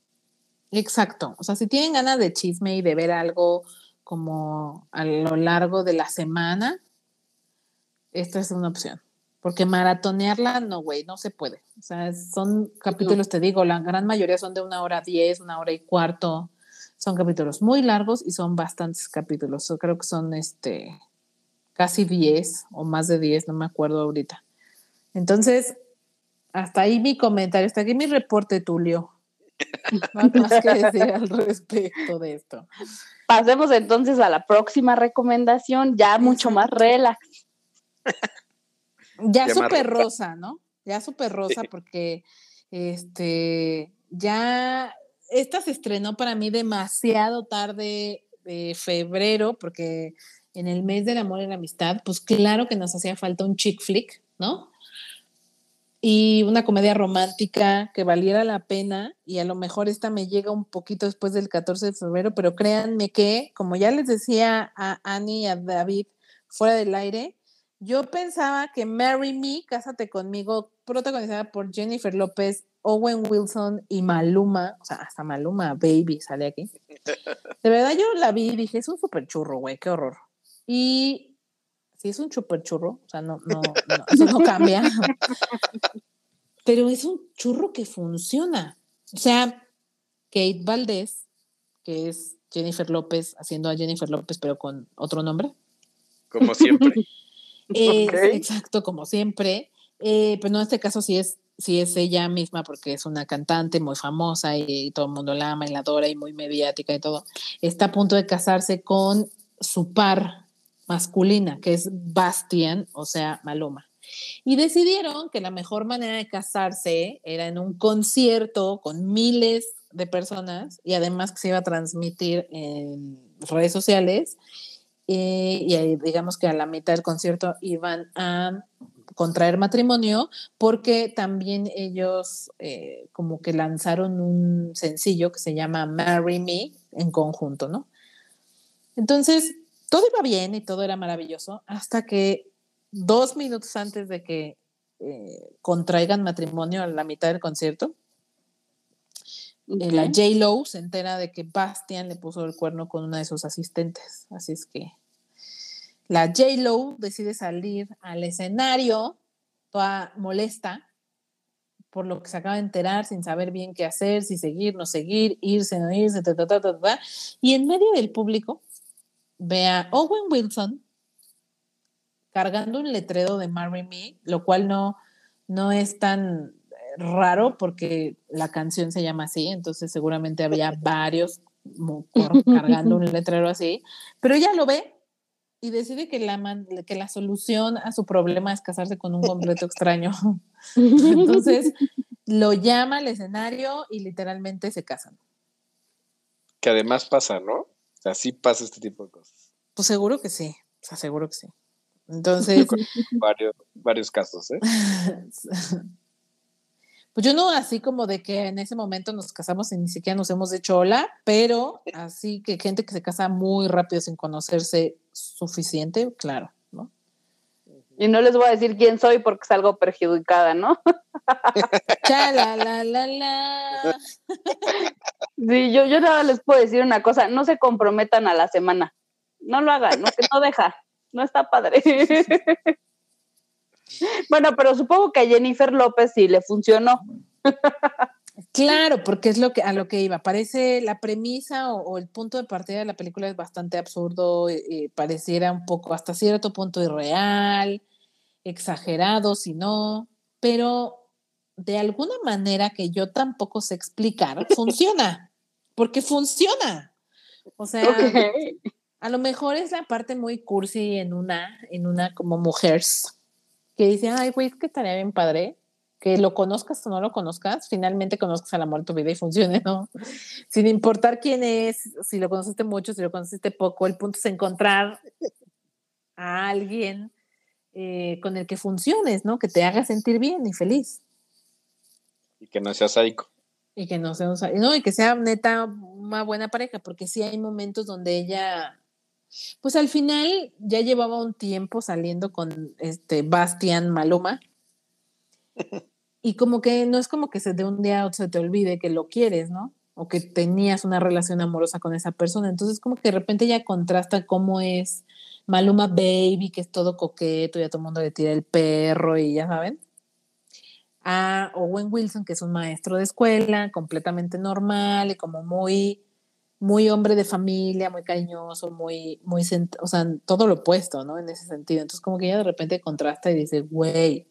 Speaker 2: Exacto. O sea, si tienen ganas de chisme y de ver algo como a lo largo de la semana, esta es una opción. Porque maratonearla, no, güey, no se puede. O sea, son capítulos, te digo, la gran mayoría son de una hora diez, una hora y cuarto. Son capítulos muy largos y son bastantes capítulos. Yo creo que son este casi 10 o más de 10, no me acuerdo ahorita. Entonces, hasta ahí mi comentario, hasta aquí mi reporte, Tulio. No más que decir al respecto de esto.
Speaker 1: Pasemos entonces a la próxima recomendación, ya mucho más relax.
Speaker 2: Ya súper rosa, ¿no? Ya súper rosa porque este ya esta se estrenó para mí demasiado tarde de febrero, porque en el mes del amor y la amistad, pues claro que nos hacía falta un chick flick, ¿no? Y una comedia romántica que valiera la pena, y a lo mejor esta me llega un poquito después del 14 de febrero, pero créanme que, como ya les decía a Annie y a David fuera del aire, yo pensaba que Marry Me, Cásate conmigo, protagonizada por Jennifer López, Owen Wilson y Maluma, o sea, hasta Maluma Baby sale aquí. De verdad yo la vi y dije, es un super churro, güey, qué horror. Y sí es un super churro, o sea, no, no, no eso no cambia. Pero es un churro que funciona. O sea, Kate Valdés, que es Jennifer López, haciendo a Jennifer López, pero con otro nombre.
Speaker 3: Como siempre.
Speaker 2: Exacto, como siempre. Eh, pero no, en este caso sí es si es ella misma, porque es una cantante muy famosa y, todo el mundo la ama y la adora y muy mediática y todo, está a punto de casarse con su par masculina, que es Bastian, o sea, Maloma. Y decidieron que la mejor manera de casarse era en un concierto con miles de personas y además que se iba a transmitir en redes sociales. Eh, y digamos que a la mitad del concierto iban a contraer matrimonio porque también ellos eh, como que lanzaron un sencillo que se llama Marry Me en conjunto, ¿no? Entonces, todo iba bien y todo era maravilloso hasta que dos minutos antes de que eh, contraigan matrimonio a la mitad del concierto, eh, la J. Lo se entera de que Bastian le puso el cuerno con una de sus asistentes. Así es que la J-Lo decide salir al escenario, toda molesta, por lo que se acaba de enterar, sin saber bien qué hacer, si seguir, no seguir, irse, no irse, ta, ta, ta, ta, y en medio del público ve a Owen Wilson cargando un letrero de Marry Me, lo cual no, no es tan raro porque la canción se llama así, entonces seguramente había varios cargando un letrero así, pero ella lo ve y decide que la, que la solución a su problema es casarse con un completo extraño. Entonces lo llama al escenario y literalmente se casan.
Speaker 3: Que además pasa, ¿no? O sea, sí pasa este tipo de cosas.
Speaker 2: Pues seguro que sí, o sea, seguro que sí. Entonces...
Speaker 3: varios, varios casos, ¿eh?
Speaker 2: Pues yo no así como de que en ese momento nos casamos y ni siquiera nos hemos hecho hola, pero así que gente que se casa muy rápido sin conocerse suficiente, claro, ¿no?
Speaker 1: Y no les voy a decir quién soy porque salgo perjudicada, ¿no?
Speaker 2: Chala, la, la, la.
Speaker 1: Sí, yo, yo nada les puedo decir una cosa, no se comprometan a la semana. No lo hagan, no, que no deja, no está padre. bueno, pero supongo que a Jennifer López sí le funcionó.
Speaker 2: Claro, porque es lo que a lo que iba. Parece la premisa o, el punto de partida de la película es bastante absurdo, eh, eh, pareciera un poco hasta cierto punto irreal, exagerado, si no, pero de alguna manera que yo tampoco sé explicar, funciona, porque funciona. O sea, a lo mejor es la parte muy cursi en una, en una como mujeres, que dice, ay, güey, es que estaría bien padre que lo conozcas o no lo conozcas, finalmente conozcas al amor de tu vida y funcione, ¿no? Sin importar quién es, si lo conociste mucho, si lo conociste poco, el punto es encontrar a alguien eh, con el que funciones, ¿no? Que te haga sentir bien y feliz.
Speaker 3: Y que no sea sádico.
Speaker 2: Y que no sea no, y que sea neta una buena pareja, porque sí hay momentos donde ella, pues al final ya llevaba un tiempo saliendo con este Bastian Maluma. y como que no es como que se de un día a otro se te olvide que lo quieres, ¿no? O que tenías una relación amorosa con esa persona. Entonces, como que de repente ya contrasta cómo es Maluma Baby, que es todo coqueto, y a todo el mundo le tira el perro y ya saben. A Owen Wilson, que es un maestro de escuela, completamente normal y como muy, muy hombre de familia, muy cariñoso, muy, muy, o sea, todo lo opuesto, ¿no? En ese sentido. Entonces, como que ya de repente contrasta y dice, güey,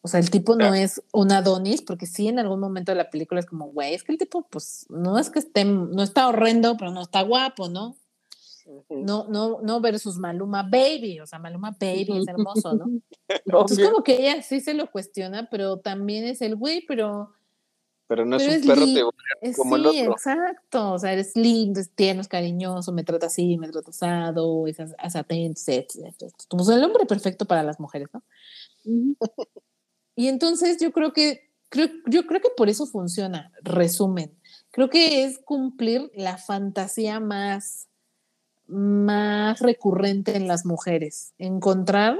Speaker 2: o sea, el tipo no es un Adonis, porque sí en algún momento de la película es como, güey, es que el tipo, pues, no es que esté, no está horrendo, pero no está guapo, ¿no? No, no, no versus Maluma Baby, o sea, Maluma Baby es hermoso, ¿no? Entonces como que ella sí se lo cuestiona, pero también es el güey, pero...
Speaker 3: Pero no es un perro te como
Speaker 2: sí,
Speaker 3: el otro.
Speaker 2: exacto, o sea, eres lindo, es tierno, es cariñoso, me trata así, me trata asado, es, es atento, etc. Como el hombre perfecto para las mujeres, ¿no? Y entonces yo creo que, creo, yo creo que por eso funciona, resumen. Creo que es cumplir la fantasía más, más recurrente en las mujeres, encontrar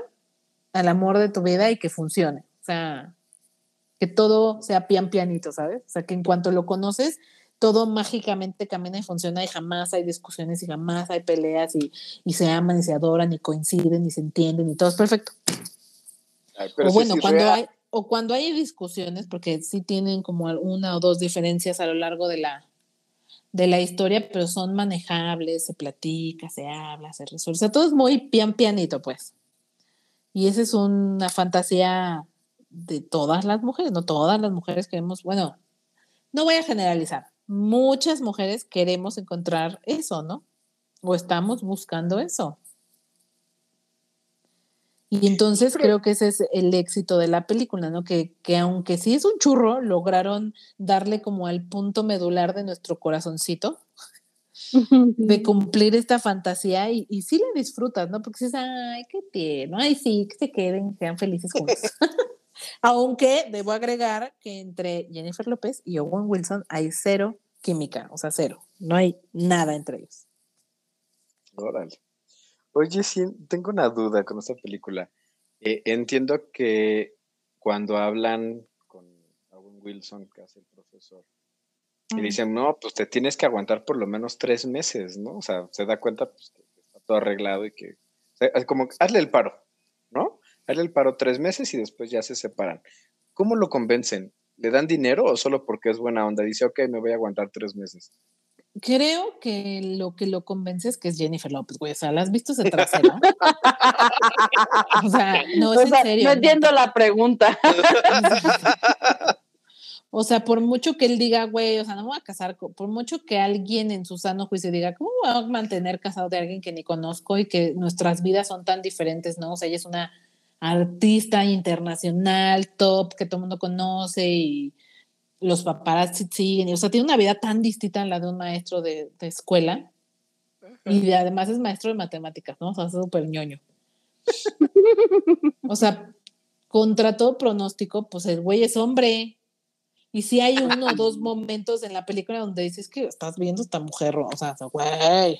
Speaker 2: al amor de tu vida y que funcione. O sea, que todo sea pian pianito, ¿sabes? O sea, que en cuanto lo conoces, todo mágicamente camina y funciona y jamás hay discusiones y jamás hay peleas y, y se aman y se adoran y coinciden y se entienden y todo es perfecto. o bueno, cuando hay, o cuando hay discusiones, porque sí tienen como una o dos diferencias a lo largo de la, de la historia, pero son manejables, se platica, se habla, se resuelve. O sea, todo es muy pian pianito, pues. Y esa es una fantasía de todas las mujeres, no todas las mujeres queremos, bueno, no voy a generalizar, muchas mujeres queremos encontrar eso, ¿no? O estamos buscando eso. Y entonces creo que ese es el éxito de la película, ¿no? Que, que aunque sí es un churro, lograron darle como al punto medular de nuestro corazoncito de cumplir esta fantasía y, y sí la disfrutas, ¿no? Porque dices, ay, qué tierno, ay, sí, que se queden, sean felices juntos. Aunque debo agregar que entre Jennifer López y Owen Wilson hay cero química, o sea, cero. No hay nada entre ellos.
Speaker 3: Órale. Oye, sí, tengo una duda con esta película. Eh, entiendo que cuando hablan con Owen Wilson, que hace el profesor, y dicen, no, pues te tienes que aguantar por lo menos tres meses, ¿no? O sea, se da cuenta pues, que está todo arreglado y que, como, hazle el paro, Hazle el paro tres meses y después ya se separan. ¿Cómo lo convencen? ¿Le dan dinero o solo porque es buena onda? Dice, ok, me voy a aguantar tres meses
Speaker 2: creo que lo que lo convence es que es Jennifer López, güey. O sea, ¿la has visto ese trasero? o sea, no es en serio.
Speaker 1: No entiendo la pregunta.
Speaker 2: o sea, por mucho que él diga, güey, o sea, no me voy a casar, por mucho que alguien en su sano juicio diga, ¿cómo voy a mantener casado de alguien que ni conozco y que nuestras vidas son tan diferentes, ¿no? O sea, ella es una artista internacional, top, que todo el mundo conoce y los paparazzi siguen, o sea, tiene una vida tan distinta a la de un maestro de, escuela y además es maestro de matemáticas, ¿no? O sea, es súper ñoño. o sea, contra todo pronóstico, pues el güey es hombre. Y si hay uno o dos momentos en la película donde dices que estás viendo esta mujer, o sea, güey.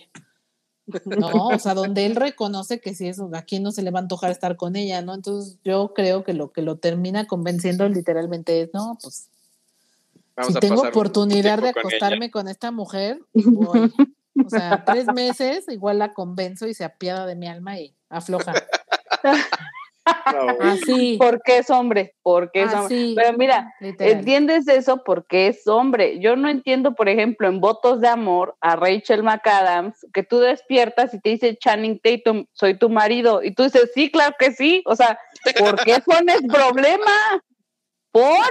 Speaker 2: No, o sea, donde él reconoce que si eso, a quién no se le va a antojar estar con ella, ¿no? Entonces yo creo que lo que lo termina convenciendo literalmente es, no, pues si tengo oportunidad de acostarme con, esta mujer, voy. O sea, tres meses, igual la convenzo y se apiada de mi alma y afloja.
Speaker 1: Así. Porque es hombre, porque es hombre. Pero mira, entiendes eso porque es hombre. Yo no entiendo, por ejemplo, en Votos de Amor a Rachel McAdams, que tú despiertas y te dice Channing Tatum, soy tu marido. Y tú dices, sí, claro que sí. O sea, ¿por qué pones problema? ¿Por?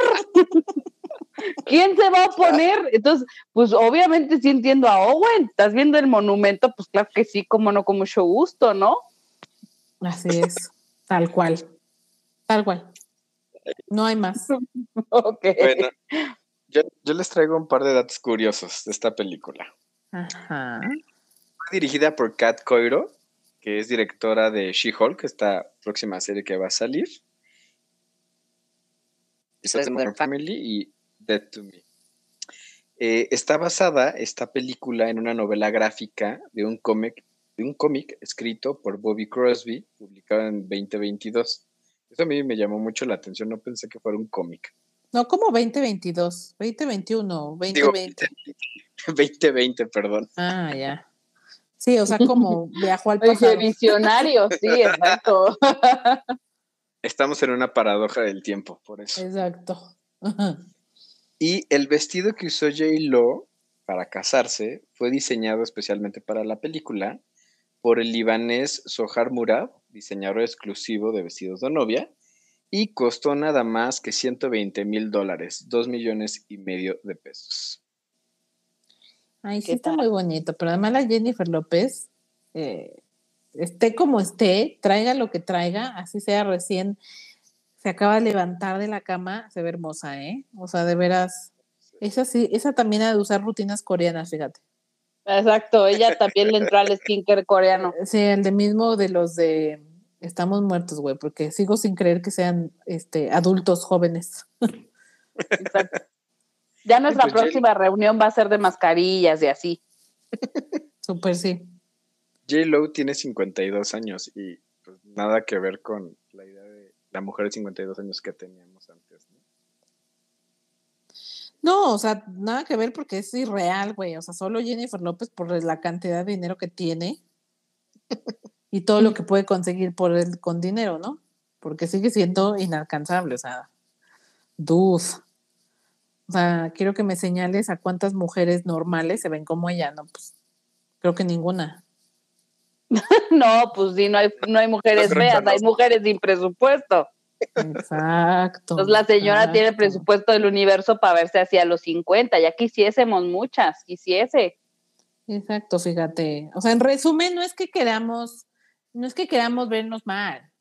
Speaker 1: ¿Quién se va a poner? Entonces, pues obviamente sí entiendo a Owen. Estás viendo el monumento, pues claro que sí, como no, con mucho gusto, ¿no?
Speaker 2: Así es. Tal cual. Tal cual. No hay más.
Speaker 3: Bueno, yo, les traigo un par de datos curiosos de esta película. Ajá. Fue dirigida por Kat Coiro, que es directora de She-Hulk, esta próxima serie que va a salir. Family y Dead to Me. Eh, está basada esta película en una novela gráfica de un cómic de un cómic escrito por Bobby Crosby, publicado en 2022. Eso a mí me llamó mucho la atención, no pensé que fuera un cómic.
Speaker 2: No, como 2022, 2021, 2020.
Speaker 3: 2020, perdón.
Speaker 2: Ah, ya. Sí, o sea, como viajó al pasado.
Speaker 1: visionario, sí, exacto.
Speaker 3: Estamos en una paradoja del tiempo, por eso.
Speaker 2: Exacto.
Speaker 3: Y el vestido que usó J. Lo para casarse fue diseñado especialmente para la película por el libanés Sohar Murad, diseñador exclusivo de vestidos de novia, y costó nada más que 120 mil dólares, dos millones y medio de pesos.
Speaker 2: Ay, sí está muy bonito, pero además la Jennifer López, eh, esté como esté, traiga lo que traiga, así sea recién, se acaba de levantar de la cama, se ve hermosa, ¿eh? O sea, de veras, esa sí, esa también ha de usar rutinas coreanas, fíjate.
Speaker 1: Exacto, ella también le entró al skincare coreano.
Speaker 2: Sí, el de mismo de los de estamos muertos, güey, porque sigo sin creer que sean este adultos jóvenes.
Speaker 1: Exacto. Ya nuestra pues próxima reunión va a ser de mascarillas y así.
Speaker 2: Súper sí.
Speaker 3: J. Lo tiene 52 años y pues nada que ver con la idea de la mujer de 52 años que teníamos. No,
Speaker 2: o sea, nada que ver porque es irreal, güey. O sea, solo Jennifer López por la cantidad de dinero que tiene y todo lo que puede conseguir por el, con dinero, ¿no? Porque sigue siendo inalcanzable, o sea, duz. O sea, quiero que me señales a cuántas mujeres normales se ven como ella, ¿no? Pues creo que ninguna.
Speaker 1: no, pues sí, no hay, no hay mujeres feas, hay mujeres sin presupuesto.
Speaker 2: Exacto.
Speaker 1: Entonces la señora tiene el presupuesto del universo para verse hacia los 50, ya quisiésemos muchas, quisiese.
Speaker 2: Exacto, fíjate. O sea, en resumen, no es que queramos, no es que queramos vernos mal,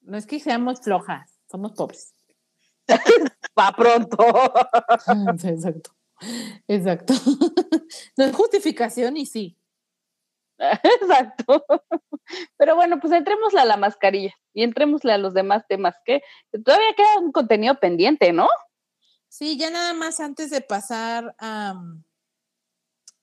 Speaker 2: no es que seamos flojas, somos pobres.
Speaker 1: Va pronto.
Speaker 2: Exacto. Exacto. No es justificación y sí.
Speaker 1: Exacto. Pero bueno, pues entrémosle a la mascarilla y entrémosle a los demás temas que todavía queda un contenido pendiente, ¿no?
Speaker 2: Sí, ya nada más antes de pasar a,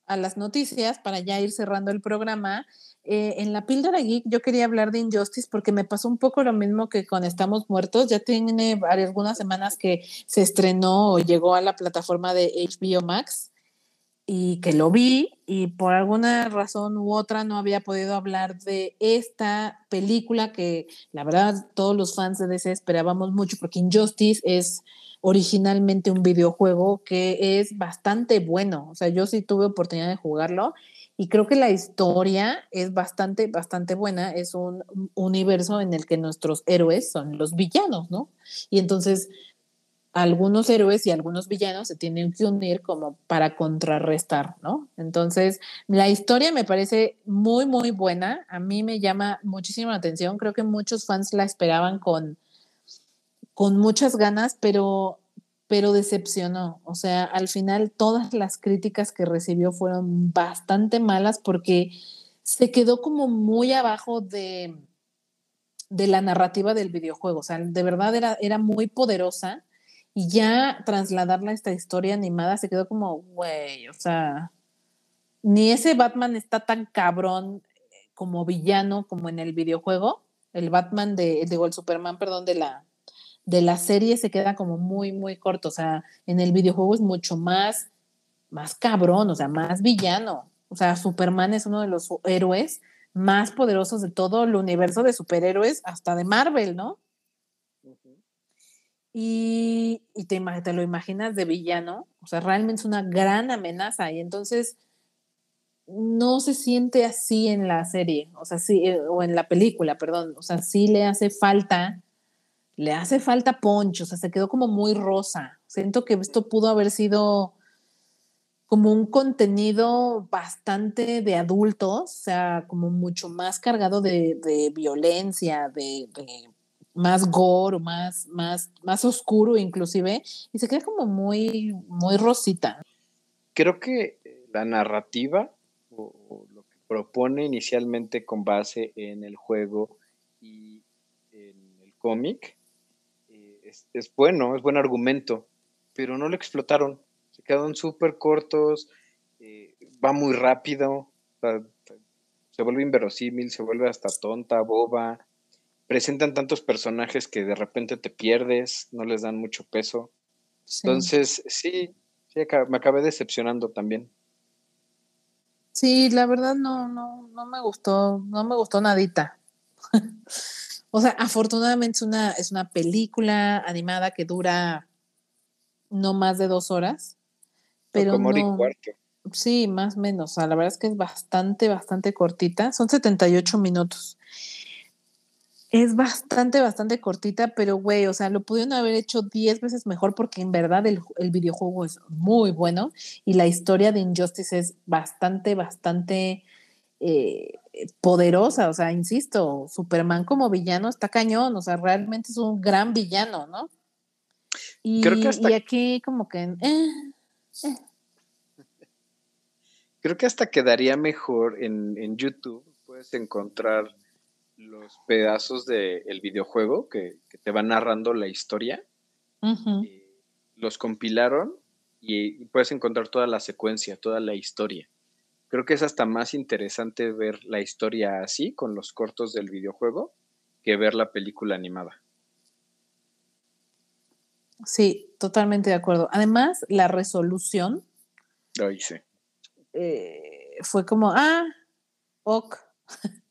Speaker 2: a las noticias para ya ir cerrando el programa. Eh, en la píldora geek yo quería hablar de Injustice porque me pasó un poco lo mismo que con Estamos Muertos. Ya tiene algunas semanas que se estrenó o llegó a la plataforma de HBO Max y que lo vi y por alguna razón u otra no había podido hablar de esta película que la verdad todos los fans de DC esperábamos mucho porque Injustice es originalmente un videojuego que es bastante bueno, o sea, yo sí tuve oportunidad de jugarlo y creo que la historia es bastante, bastante buena, es un universo en el que nuestros héroes son los villanos, ¿no? Y entonces algunos héroes y algunos villanos se tienen que unir como para contrarrestar, ¿no? Entonces, la historia me parece muy, muy buena. A mí me llama muchísima la atención. Creo que muchos fans la esperaban con, con muchas ganas, pero, pero decepcionó. O sea, al final todas las críticas que recibió fueron bastante malas porque se quedó como muy abajo de, de la narrativa del videojuego. O sea, de verdad era, era muy poderosa y ya trasladarla a esta historia animada se quedó como, güey, o sea, ni ese Batman está tan cabrón como villano, como en el videojuego. El Batman de, digo, el Superman, perdón, de la, de la serie se queda como muy, muy corto. O sea, en el videojuego es mucho más, más cabrón, o sea, más villano. O sea, Superman es uno de los héroes más poderosos de todo el universo de superhéroes, hasta de Marvel, ¿no? Y, te, lo imaginas de villano, o sea, realmente es una gran amenaza y entonces no se siente así en la serie, o sea, sí, eh, o en la película, perdón, o sea, sí le hace falta, le hace falta poncho, o sea, se quedó como muy rosa. Siento que esto pudo haber sido como un contenido bastante de adultos, o sea, como mucho más cargado de, violencia, de, más gore, más, más, más oscuro inclusive, y se queda como muy, muy rosita.
Speaker 3: Creo que la narrativa o, lo que propone inicialmente con base en el juego y en el cómic eh, es, bueno, es buen argumento, pero no lo explotaron se quedan súper cortos, eh, va muy rápido, se vuelve inverosímil, se vuelve hasta tonta, boba, presentan tantos personajes que de repente te pierdes, no les dan mucho peso. Entonces, sí, me acabé decepcionando también.
Speaker 2: Sí, la verdad no, no, no me gustó, no me gustó nadita. o sea, afortunadamente es una, es una película animada que dura no más de dos horas. Pero como no, cuarto. Sí, más o menos. O sea, la verdad es que es bastante, bastante cortita. Son 78 minutos. Es bastante, bastante cortita, pero güey, o sea, lo pudieron haber hecho 10 veces mejor porque en verdad el, videojuego es muy bueno y la historia de Injustice es bastante, bastante eh, poderosa. O sea, insisto, Superman como villano está cañón, o sea, realmente es un gran villano, ¿no? Y, Creo que y aquí como que... Eh,
Speaker 3: Creo que hasta quedaría mejor en, YouTube. Puedes encontrar los pedazos del videojuego que, te van narrando la historia. Eh, los compilaron y, puedes encontrar toda la secuencia, toda la historia. Creo que es hasta más interesante ver la historia así, con los cortos del videojuego, que ver la película animada.
Speaker 2: Sí, totalmente de acuerdo. Además, la resolución. Eh, fue como, ah, ok.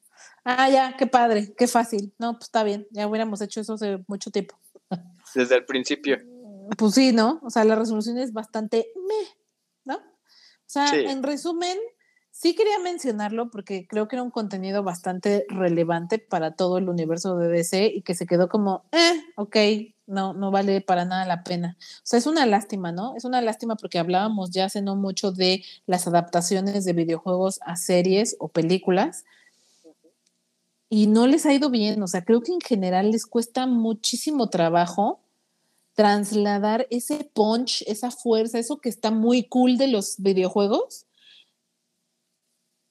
Speaker 2: ah, ya, qué padre, qué fácil. No, pues está bien, ya hubiéramos hecho eso hace mucho tiempo.
Speaker 3: Desde el principio.
Speaker 2: Pues sí, ¿no? O sea, la resolución es bastante ¿no? O sea, en resumen, sí quería mencionarlo porque creo que era un contenido bastante relevante para todo el universo de DC y que se quedó como, eh, ok, no, no vale para nada la pena. O sea, es una lástima, ¿no? Es una lástima porque hablábamos ya hace no mucho de las adaptaciones de videojuegos a series o películas y no les ha ido bien. O sea, creo que en general les cuesta muchísimo trabajo trasladar ese punch, esa fuerza, eso que está muy cool de los videojuegos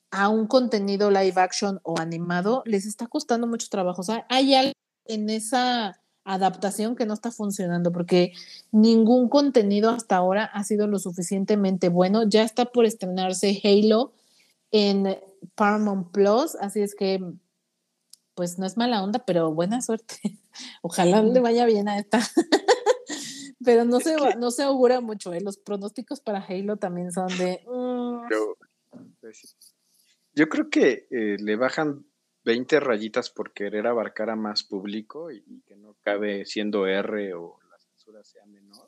Speaker 2: a un contenido live action o animado, les está costando mucho trabajo. O sea, hay algo en esa adaptación que no está funcionando porque ningún contenido hasta ahora ha sido lo suficientemente bueno. Ya está por estrenarse Halo en Paramount Plus, así es que pues no es mala onda, pero buena suerte. Ojalá le vaya bien a esta. pero no se, no se augura mucho, ¿eh? los pronósticos para Halo también son de... Mm.
Speaker 3: Pues, yo, creo que eh, le bajan 20 rayitas por querer abarcar a más público y, que no cabe siendo R o la censura sea menor.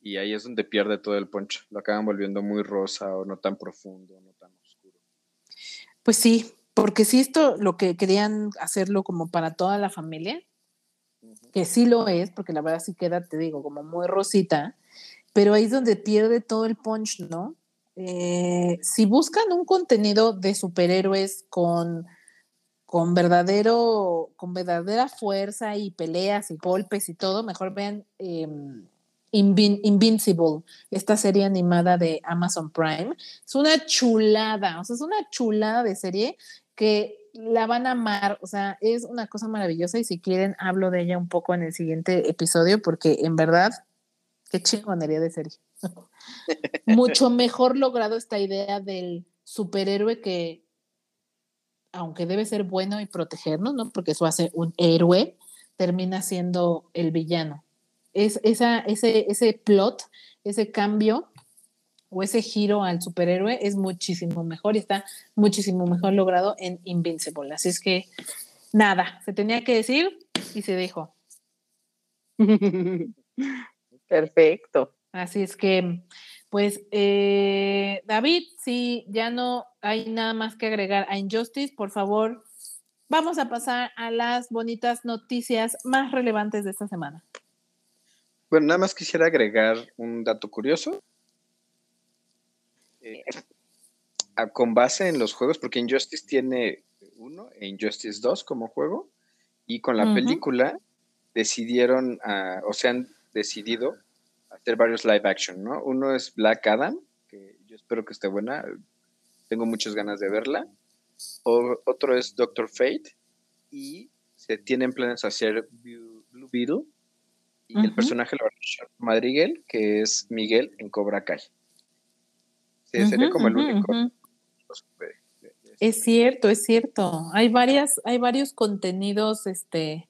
Speaker 3: Y ahí es donde pierde todo el poncho. Lo acaban volviendo muy rosa o no tan profundo, no tan oscuro.
Speaker 2: Pues sí, porque si esto lo que querían hacerlo como para toda la familia, que sí lo es, porque la verdad sí queda, te digo, como muy rosita, pero ahí es donde pierde todo el punch, ¿no? Eh, si buscan un contenido de superhéroes con con verdadero, con verdadera fuerza y peleas y golpes y todo, mejor vean em, Invincible, esta serie animada de Amazon Prime. Es una chulada, o sea, es una chulada de serie que la van a amar, o sea, es una cosa maravillosa y si quieren hablo de ella un poco en el siguiente episodio porque en verdad, qué chingonería de serie. Mucho mejor logrado esta idea del superhéroe que aunque debe ser bueno y protegernos, ¿no? Porque eso hace un héroe, termina siendo el villano. Es, esa, ese, ese plot, ese cambio o ese giro al superhéroe es muchísimo mejor y está muchísimo mejor logrado en Invincible. Así es que nada, se tenía que decir y se dijo.
Speaker 1: Perfecto.
Speaker 2: Así es que, pues, eh, David, si ya no hay nada más que agregar a Injustice, por favor, vamos a pasar a las bonitas noticias más relevantes de esta semana.
Speaker 3: Bueno, nada más quisiera agregar un dato curioso. Eh, con base en los juegos, porque Injustice tiene uno e Injustice 2 como juego, y con la película decidieron, uh, o se han decidido hacer varios live action, ¿no? Uno es Black Adam, que yo espero que esté buena, tengo muchas ganas de verla. O, otro es Doctor Fate, y se tienen planes de hacer Blue Beetle, y el personaje lo va a Madriguel, que es Miguel en Cobra Kai. Sería como el único.
Speaker 2: Es cierto, es cierto. Hay varias, hay varios contenidos, este,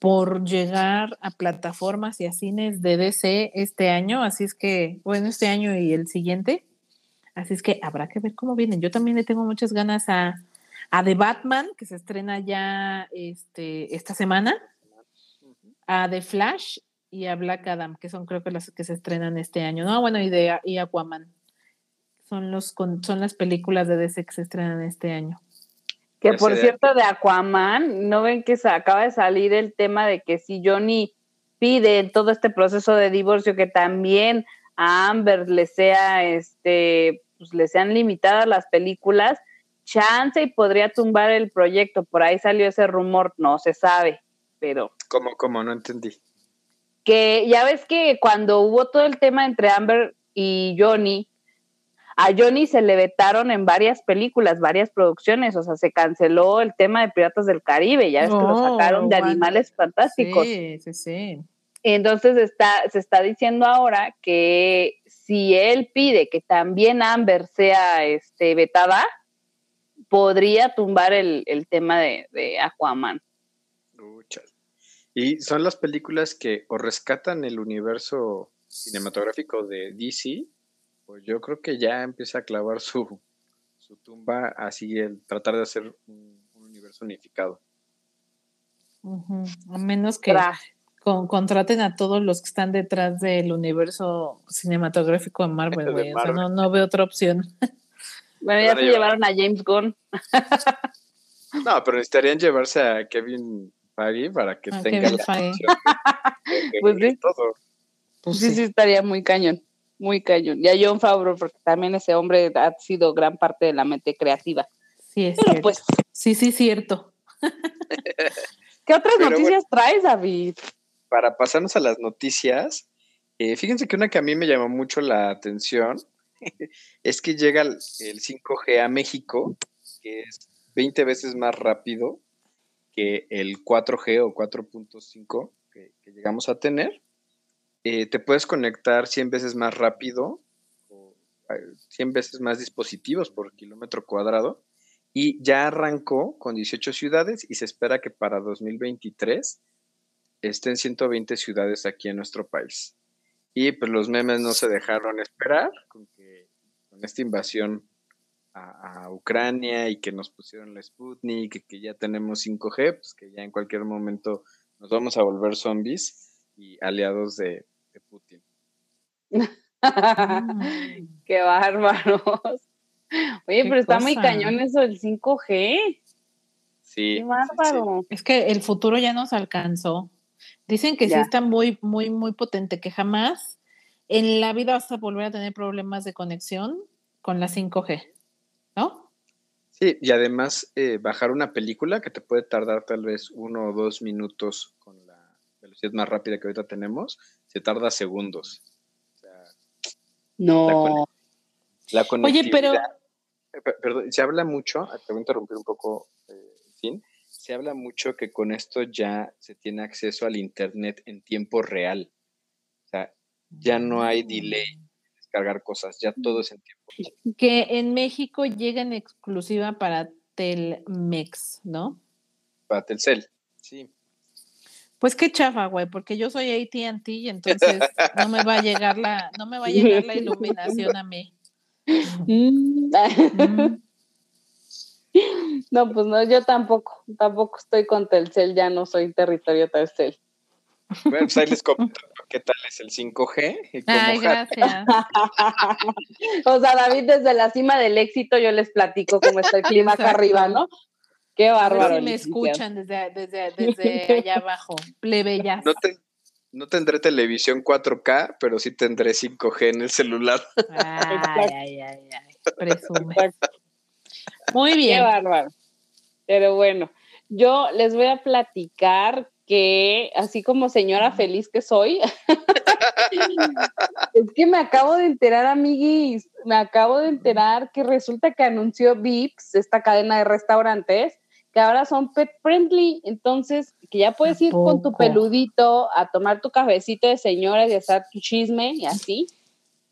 Speaker 2: por llegar a plataformas y a cines de DC este año, así es que, bueno, este año y el siguiente, así es que habrá que ver cómo vienen. Yo también le tengo muchas ganas a, a The Batman, que se estrena ya este, esta semana, a The Flash y a Black Adam, que son creo que las que se estrenan este año, ¿no? Bueno, y, de, y Aquaman. Son, los, son las películas de DC que se estrenan este año.
Speaker 1: Que por cierto, de Aquaman, ¿no ven que se acaba de salir el tema de que si Johnny pide en todo este proceso de divorcio que también a Amber le sea este pues le sean limitadas las películas, chance y podría tumbar el proyecto. Por ahí salió ese rumor, no se sabe, pero.
Speaker 3: ¿Cómo, cómo? No entendí.
Speaker 1: Que ya ves que cuando hubo todo el tema entre Amber y Johnny, a Johnny se le vetaron en varias películas, varias producciones, o sea, se canceló el tema de Piratas del Caribe, ya ves que lo sacaron de Animales Fantásticos.
Speaker 2: Sí, sí, sí.
Speaker 1: Entonces está, se está diciendo ahora que si él pide que también Amber sea este, vetada, podría tumbar el, tema de, Aquaman.
Speaker 3: y son las películas que o rescatan el universo cinematográfico de DC pues yo creo que ya empieza a clavar su, tumba así el tratar de hacer un, universo unificado.
Speaker 2: A menos que contraten a todos los que están detrás del universo cinematográfico de Marvel, güey. O sea, no, no veo otra opción.
Speaker 1: Bueno, ya se llevaron a James Gunn.
Speaker 3: no, pero necesitarían llevarse a Kevin Feige para que tenga la
Speaker 1: pues sí. Todo. Pues sí, sí, estaría muy cañón muy cañón. Y a John Favreau, porque también ese hombre ha sido gran parte de la mente creativa.
Speaker 2: Sí, es cierto. Pues, sí, sí, cierto.
Speaker 1: ¿Qué otras noticias traes, David?
Speaker 3: Para pasarnos a las noticias, eh, fíjense que una que a mí me llamó mucho la atención es que llega el, 5G a México, que es 20 veces más rápido que el 4G o 4.5 que, que llegamos a tener. Eh, te puedes conectar 100 veces más rápido, o 100 veces más dispositivos por kilómetro cuadrado, y ya arrancó con 18 ciudades y se espera que para 2023 estén 120 ciudades aquí en nuestro país. Y pues los memes no se dejaron esperar con, esta invasión a, Ucrania y que nos pusieron la Sputnik, que ya tenemos 5G, pues que ya en cualquier momento nos vamos a volver zombies y aliados de, Putin.
Speaker 1: Qué bárbaros. Oye, pero está muy cañón eso del 5G.
Speaker 3: Sí.
Speaker 1: Qué bárbaro.
Speaker 2: Es que el futuro ya nos alcanzó. Dicen que sí está muy, muy, muy potente, que jamás en la vida vas a volver a tener problemas de conexión con la 5G, ¿no?
Speaker 3: Sí, y además eh, bajar una película que te puede tardar tal vez uno o dos minutos con la velocidad más rápida que ahorita tenemos, se tarda segundos.
Speaker 1: no.
Speaker 3: La, Oye, pero... Eh, perdón, se habla mucho, ah, te voy a interrumpir un poco, eh, se habla mucho que con esto ya se tiene acceso al Internet en tiempo real. O sea, ya no hay delay mm. descargar cosas, ya todo es en tiempo
Speaker 2: real. Que en México llega en exclusiva para Telmex, ¿no?
Speaker 3: Para Telcel, sí.
Speaker 2: Pues qué chafa, güey, porque yo soy AT&T y entonces no me va a llegar la, no me va a llegar la iluminación a mí. Mm.
Speaker 1: No, pues no, yo tampoco, tampoco estoy con Telcel, ya no soy territorio Telcel.
Speaker 3: Bueno, pues ahí les comento qué tal es el 5G.
Speaker 2: Ay, gracias.
Speaker 1: o sea, David, desde la cima del éxito yo les platico cómo está el clima acá arriba, ¿no? Qué bárbaro.
Speaker 2: Si me escuchan desde, desde, desde allá abajo, plebeyas.
Speaker 3: No, no tendré televisión 4K, pero sí tendré 5G en el celular.
Speaker 2: Ay, ay, ay, ay. Presume. Muy bien.
Speaker 1: Qué bárbaro. Pero bueno, yo les voy a platicar que, así como señora feliz que soy, es que me acabo de enterar, amiguis, me acabo de enterar que resulta que anunció Vips, esta cadena de restaurantes, que ahora son pet friendly, entonces que ya puedes ir con tu peludito a tomar tu cafecito de señora y hacer tu chisme y así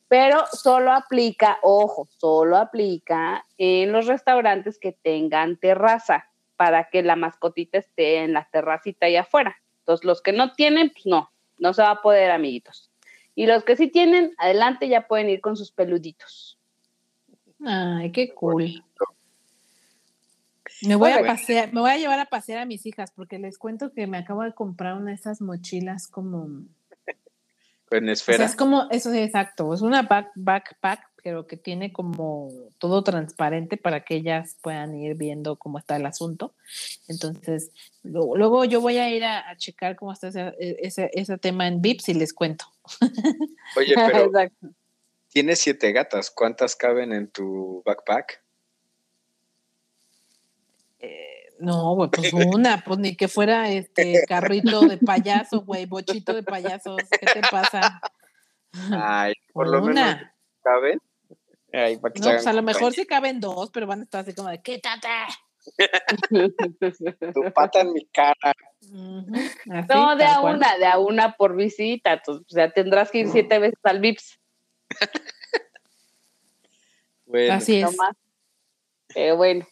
Speaker 1: pero solo aplica, ojo, solo aplica en los restaurantes que tengan terraza para que la mascotita esté en la terracita ahí afuera. Entonces, los que no tienen, pues no, no se va a poder, amiguitos. Y los que sí tienen, adelante ya pueden ir con sus peluditos.
Speaker 2: Ay, qué cool. Me voy a pasear, me voy a llevar a pasear a mis hijas porque les cuento que me acabo de comprar una de esas mochilas como
Speaker 3: en esfera.
Speaker 2: es como, eso es exacto, es una backpack, pero que tiene como todo transparente para que ellas puedan ir viendo cómo está el asunto. Entonces, luego, yo voy a ir a, checar cómo está ese, ese, tema en VIPS y les cuento.
Speaker 3: Oye, pero tienes siete gatas, ¿cuántas caben en tu backpack?
Speaker 2: Eh, no, güey, pues una, pues ni que fuera este carrito de payaso, güey, bochito de payasos. ¿Qué te pasa?
Speaker 3: Ay, por lo menos caben.
Speaker 2: Ay, para que no, pues a lo mejor sí caben dos, pero van a estar así como de quítate.
Speaker 3: tu pata en mi cara.
Speaker 1: no, de a una, de a una por visita. o sea, tendrás que ir siete veces al VIPS.
Speaker 2: bueno, así es.
Speaker 1: Pero bueno.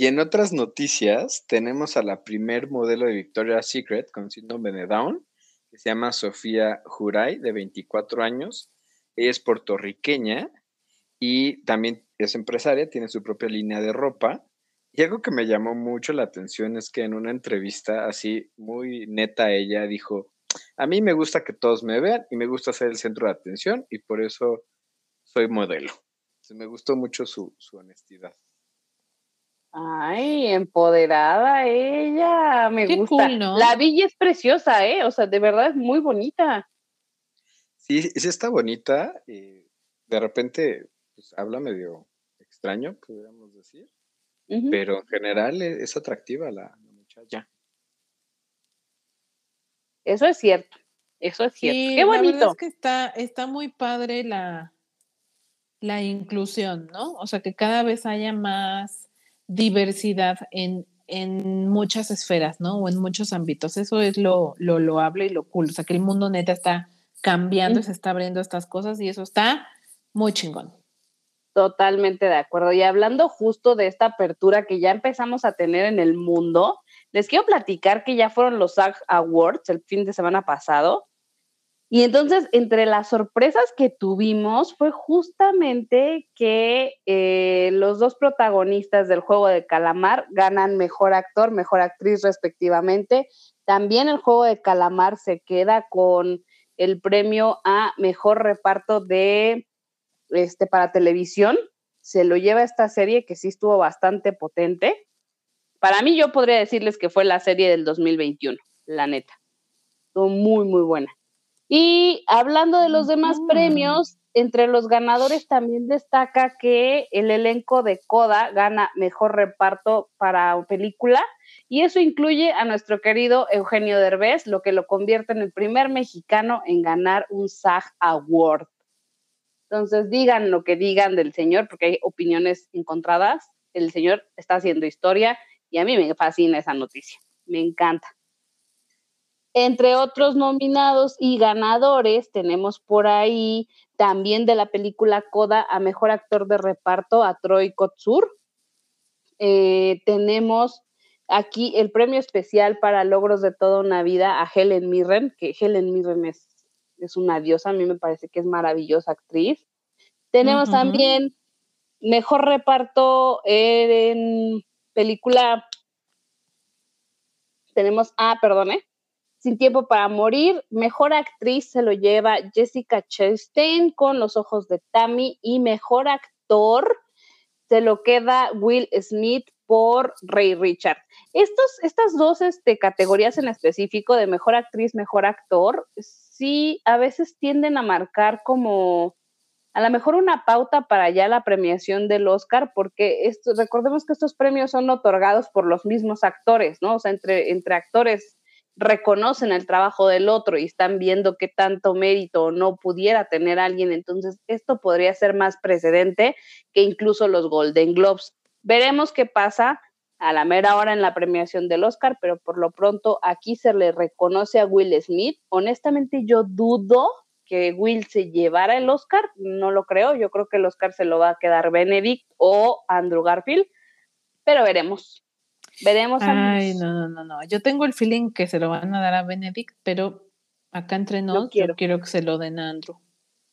Speaker 3: Y en otras noticias, tenemos a la primer modelo de Victoria's Secret con síndrome de Down, que se llama Sofía Juray, de 24 años. Ella es puertorriqueña y también es empresaria, tiene su propia línea de ropa. Y algo que me llamó mucho la atención es que en una entrevista así muy neta ella dijo, a mí me gusta que todos me vean y me gusta ser el centro de atención y por eso soy modelo. me gustó mucho su honestidad.
Speaker 1: Ay, empoderada ella, me gusta. La villa es preciosa, ¿eh? O sea, de verdad es muy bonita.
Speaker 3: Sí, sí está bonita. Y de repente, pues habla medio extraño, podríamos decir. Pero en general e, es, atractiva la, muchacha.
Speaker 1: Eso es cierto. Eso es cierto. Qué bonito.
Speaker 2: es que está, está muy padre la, la inclusión, ¿no? O sea, que cada vez haya más diversidad en, en muchas esferas, ¿no? O en muchos ámbitos. Eso es lo, lo loable y lo cool. O sea, que el mundo neta está cambiando, se está abriendo estas cosas y eso está muy chingón.
Speaker 1: Totalmente de acuerdo. Y hablando justo de esta apertura que ya empezamos a tener en el mundo, les quiero platicar que ya fueron los SAG Awards el fin de semana pasado y entonces, entre las sorpresas que tuvimos fue justamente que eh, los dos protagonistas del juego de calamar ganan mejor actor, mejor actriz respectivamente. También el juego de calamar se queda con el premio a mejor reparto de este para televisión. Se lo lleva esta serie que sí estuvo bastante potente. Para mí yo podría decirles que fue la serie del 2021, la neta. Estuvo muy, muy buena. Y hablando de los demás premios, entre los ganadores también destaca que el elenco de Coda gana mejor reparto para película y eso incluye a nuestro querido Eugenio Derbez, lo que lo convierte en el primer mexicano en ganar un SAG Award. Entonces, digan lo que digan del señor, porque hay opiniones encontradas. El señor está haciendo historia y a mí me fascina esa noticia. Me encanta. Entre otros nominados y ganadores, tenemos por ahí también de la película Coda a Mejor Actor de Reparto a Troy Kotsur eh, tenemos aquí el premio especial para logros de toda una vida a Helen Mirren, que Helen Mirren es, es una diosa, a mí me parece que es maravillosa actriz. Tenemos también mejor reparto en película. Tenemos, ah, perdone, Sin tiempo para morir. Mejor actriz se lo lleva Jessica Chastain con Los ojos de Tammy y mejor actor se lo queda Will Smith por Ray Richard. Estos, estas dos este, categorías en específico de mejor actriz, mejor actor, sí a veces tienden a marcar como a lo mejor una pauta para ya la premiación del Oscar, porque esto, recordemos que estos premios son otorgados por los mismos actores, ¿no? O sea, entre, entre actores reconocen el trabajo del otro y están viendo qué tanto mérito no pudiera tener alguien, entonces esto podría ser más precedente que incluso los Golden Globes. Veremos qué pasa a la mera hora en la premiación del Oscar, pero por lo pronto aquí se le reconoce a Will Smith. Honestamente yo dudo que Will se llevara el Oscar, no lo creo, yo creo que el Oscar se lo va a quedar Benedict o Andrew Garfield, pero veremos. Veremos.
Speaker 2: Ay, no, no, no, no. Yo tengo el feeling que se lo van a dar a Benedict, pero acá entre nos, quiero. yo quiero que se lo den a Andrew.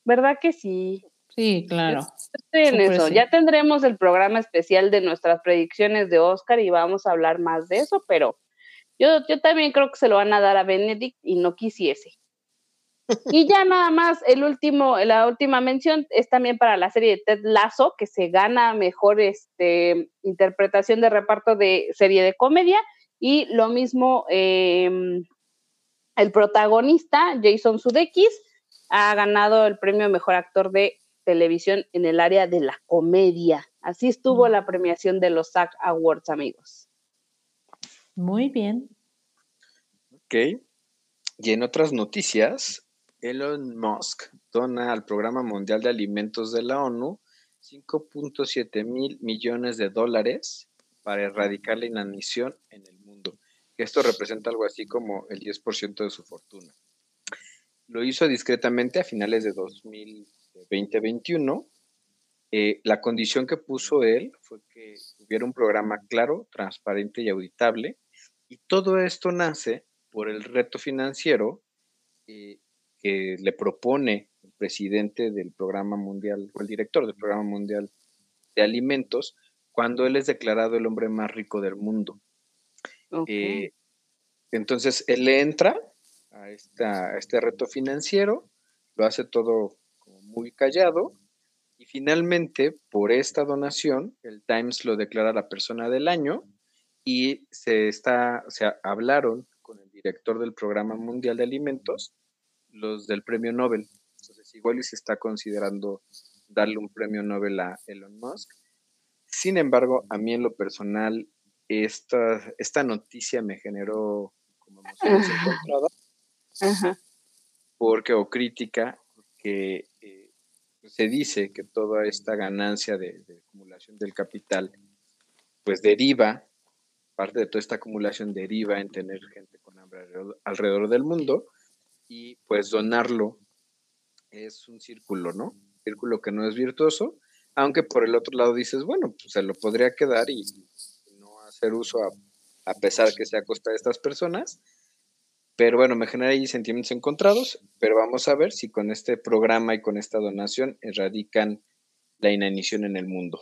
Speaker 1: ¿Verdad que sí?
Speaker 2: Sí, claro.
Speaker 1: Estoy en eso. Ya tendremos el programa especial de nuestras predicciones de Oscar y vamos a hablar más de eso, pero yo, yo también creo que se lo van a dar a Benedict y no quisiese. Y ya nada más, el último, la última mención es también para la serie de Ted Lasso, que se gana mejor este, interpretación de reparto de serie de comedia. Y lo mismo, em, el protagonista, Jason Sudeikis, ha ganado el premio Mejor Actor de Televisión en el área de la comedia. Así estuvo la premiación de los SAG Awards, amigos.
Speaker 2: Muy bien.
Speaker 3: Ok. Y en otras noticias, Elon Musk dona al Programa Mundial de Alimentos de la ONU 5.7 mil millones de dólares para erradicar la inanición en el mundo. Esto representa algo así como el 10% de su fortuna. Lo hizo discretamente a finales de 2020-2021. Eh, la condición que puso él fue que hubiera un programa claro, transparente y auditable. Y todo esto nace por el reto financiero eh, que le propone el presidente del programa mundial o el director del programa mundial de alimentos cuando él es declarado el hombre más rico del mundo. Eh, entonces él le entra a, este reto financiero, lo hace todo muy callado y finalmente por esta donación el Times lo declara la persona del año y se está, se hablaron con el director del programa mundial de alimentos los del premio Nobel. Entonces, igual y se está considerando darle un premio Nobel a Elon Musk. Sin embargo, a mí en lo personal, esta, esta noticia me generó como emociones encontradas. Porque, o crítica, porque eh, se dice que toda esta ganancia de, de, acumulación del capital, pues deriva, parte de toda esta acumulación deriva en tener gente con hambre alrededor del mundo y pues donarlo es un círculo, ¿no? círculo que no es virtuoso, aunque por el otro lado dices, bueno, pues se lo podría quedar y, no hacer uso a, pesar que sea a costa de estas personas. Pero bueno, me genera ahí sentimientos encontrados, pero vamos a ver si con este programa y con esta donación erradican la inanición en el mundo.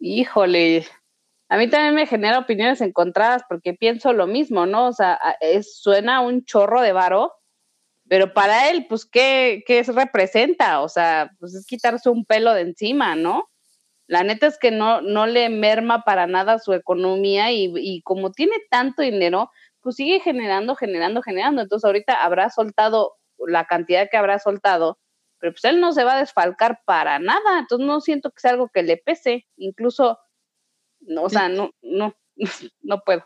Speaker 1: Híjole, a mí también me genera opiniones encontradas porque pienso lo mismo, ¿no? O sea, suena un chorro de varo, pero para él, pues, ¿qué, qué representa? O sea, pues es quitarse un pelo de encima, ¿no? La neta es que no, no le merma para nada su economía y, y como tiene tanto dinero, pues sigue generando, generando, generando. Entonces ahorita habrá soltado la cantidad que habrá soltado, pero pues él no se va a desfalcar para nada. Entonces no siento que sea algo que le pese. Incluso, no, o sea, no, no, no puedo.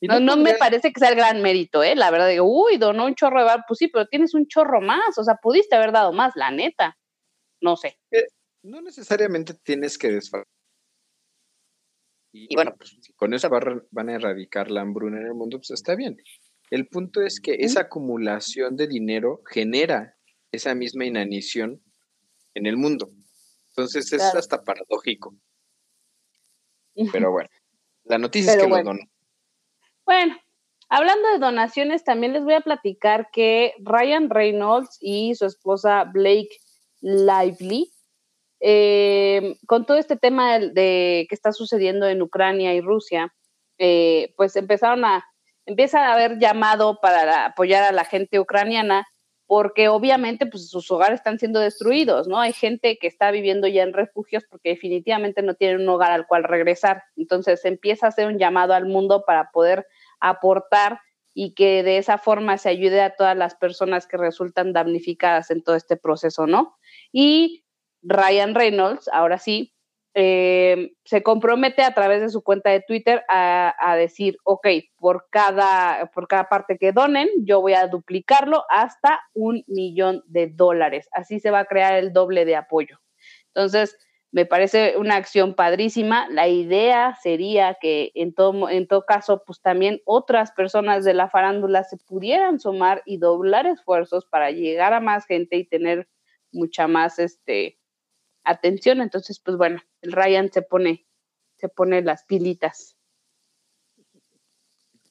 Speaker 1: No, no, me parece que sea el gran mérito, ¿eh? La verdad, digo, uy, donó un chorro de bar, pues sí, pero tienes un chorro más, o sea, pudiste haber dado más, la neta. No sé.
Speaker 3: Eh, no necesariamente tienes que desfalcar. Y, bueno, pues si con eso van a erradicar la hambruna en el mundo, pues está bien. El punto es que esa acumulación de dinero genera esa misma inanición en el mundo. Entonces es hasta paradójico. Pero bueno, la noticia es que lo donó.
Speaker 1: Bueno, hablando de donaciones, también les voy a platicar que Ryan Reynolds y su esposa Blake Lively, eh, con todo este tema de, que está sucediendo en Ucrania y Rusia, eh, pues empezaron a, empieza a haber llamado para apoyar a la gente ucraniana porque obviamente pues sus hogares están siendo destruidos, ¿no? Hay gente que está viviendo ya en refugios porque definitivamente no tienen un hogar al cual regresar. Entonces empieza a hacer un llamado al mundo para poder aportar y que de esa forma se ayude a todas las personas que resultan damnificadas en todo este proceso, ¿no? Y Ryan Reynolds, ahora sí, eh, se compromete a través de su cuenta de Twitter a, decir, ok, por cada, por cada parte que donen, yo voy a duplicarlo hasta un millón de dólares. Así se va a crear el doble de apoyo. Entonces, me parece una acción padrísima. La idea sería que en todo, en todo caso, pues también otras personas de la farándula se pudieran sumar y doblar esfuerzos para llegar a más gente y tener mucha más, este, atención. Entonces, pues bueno, el Ryan se pone, se pone las pilitas.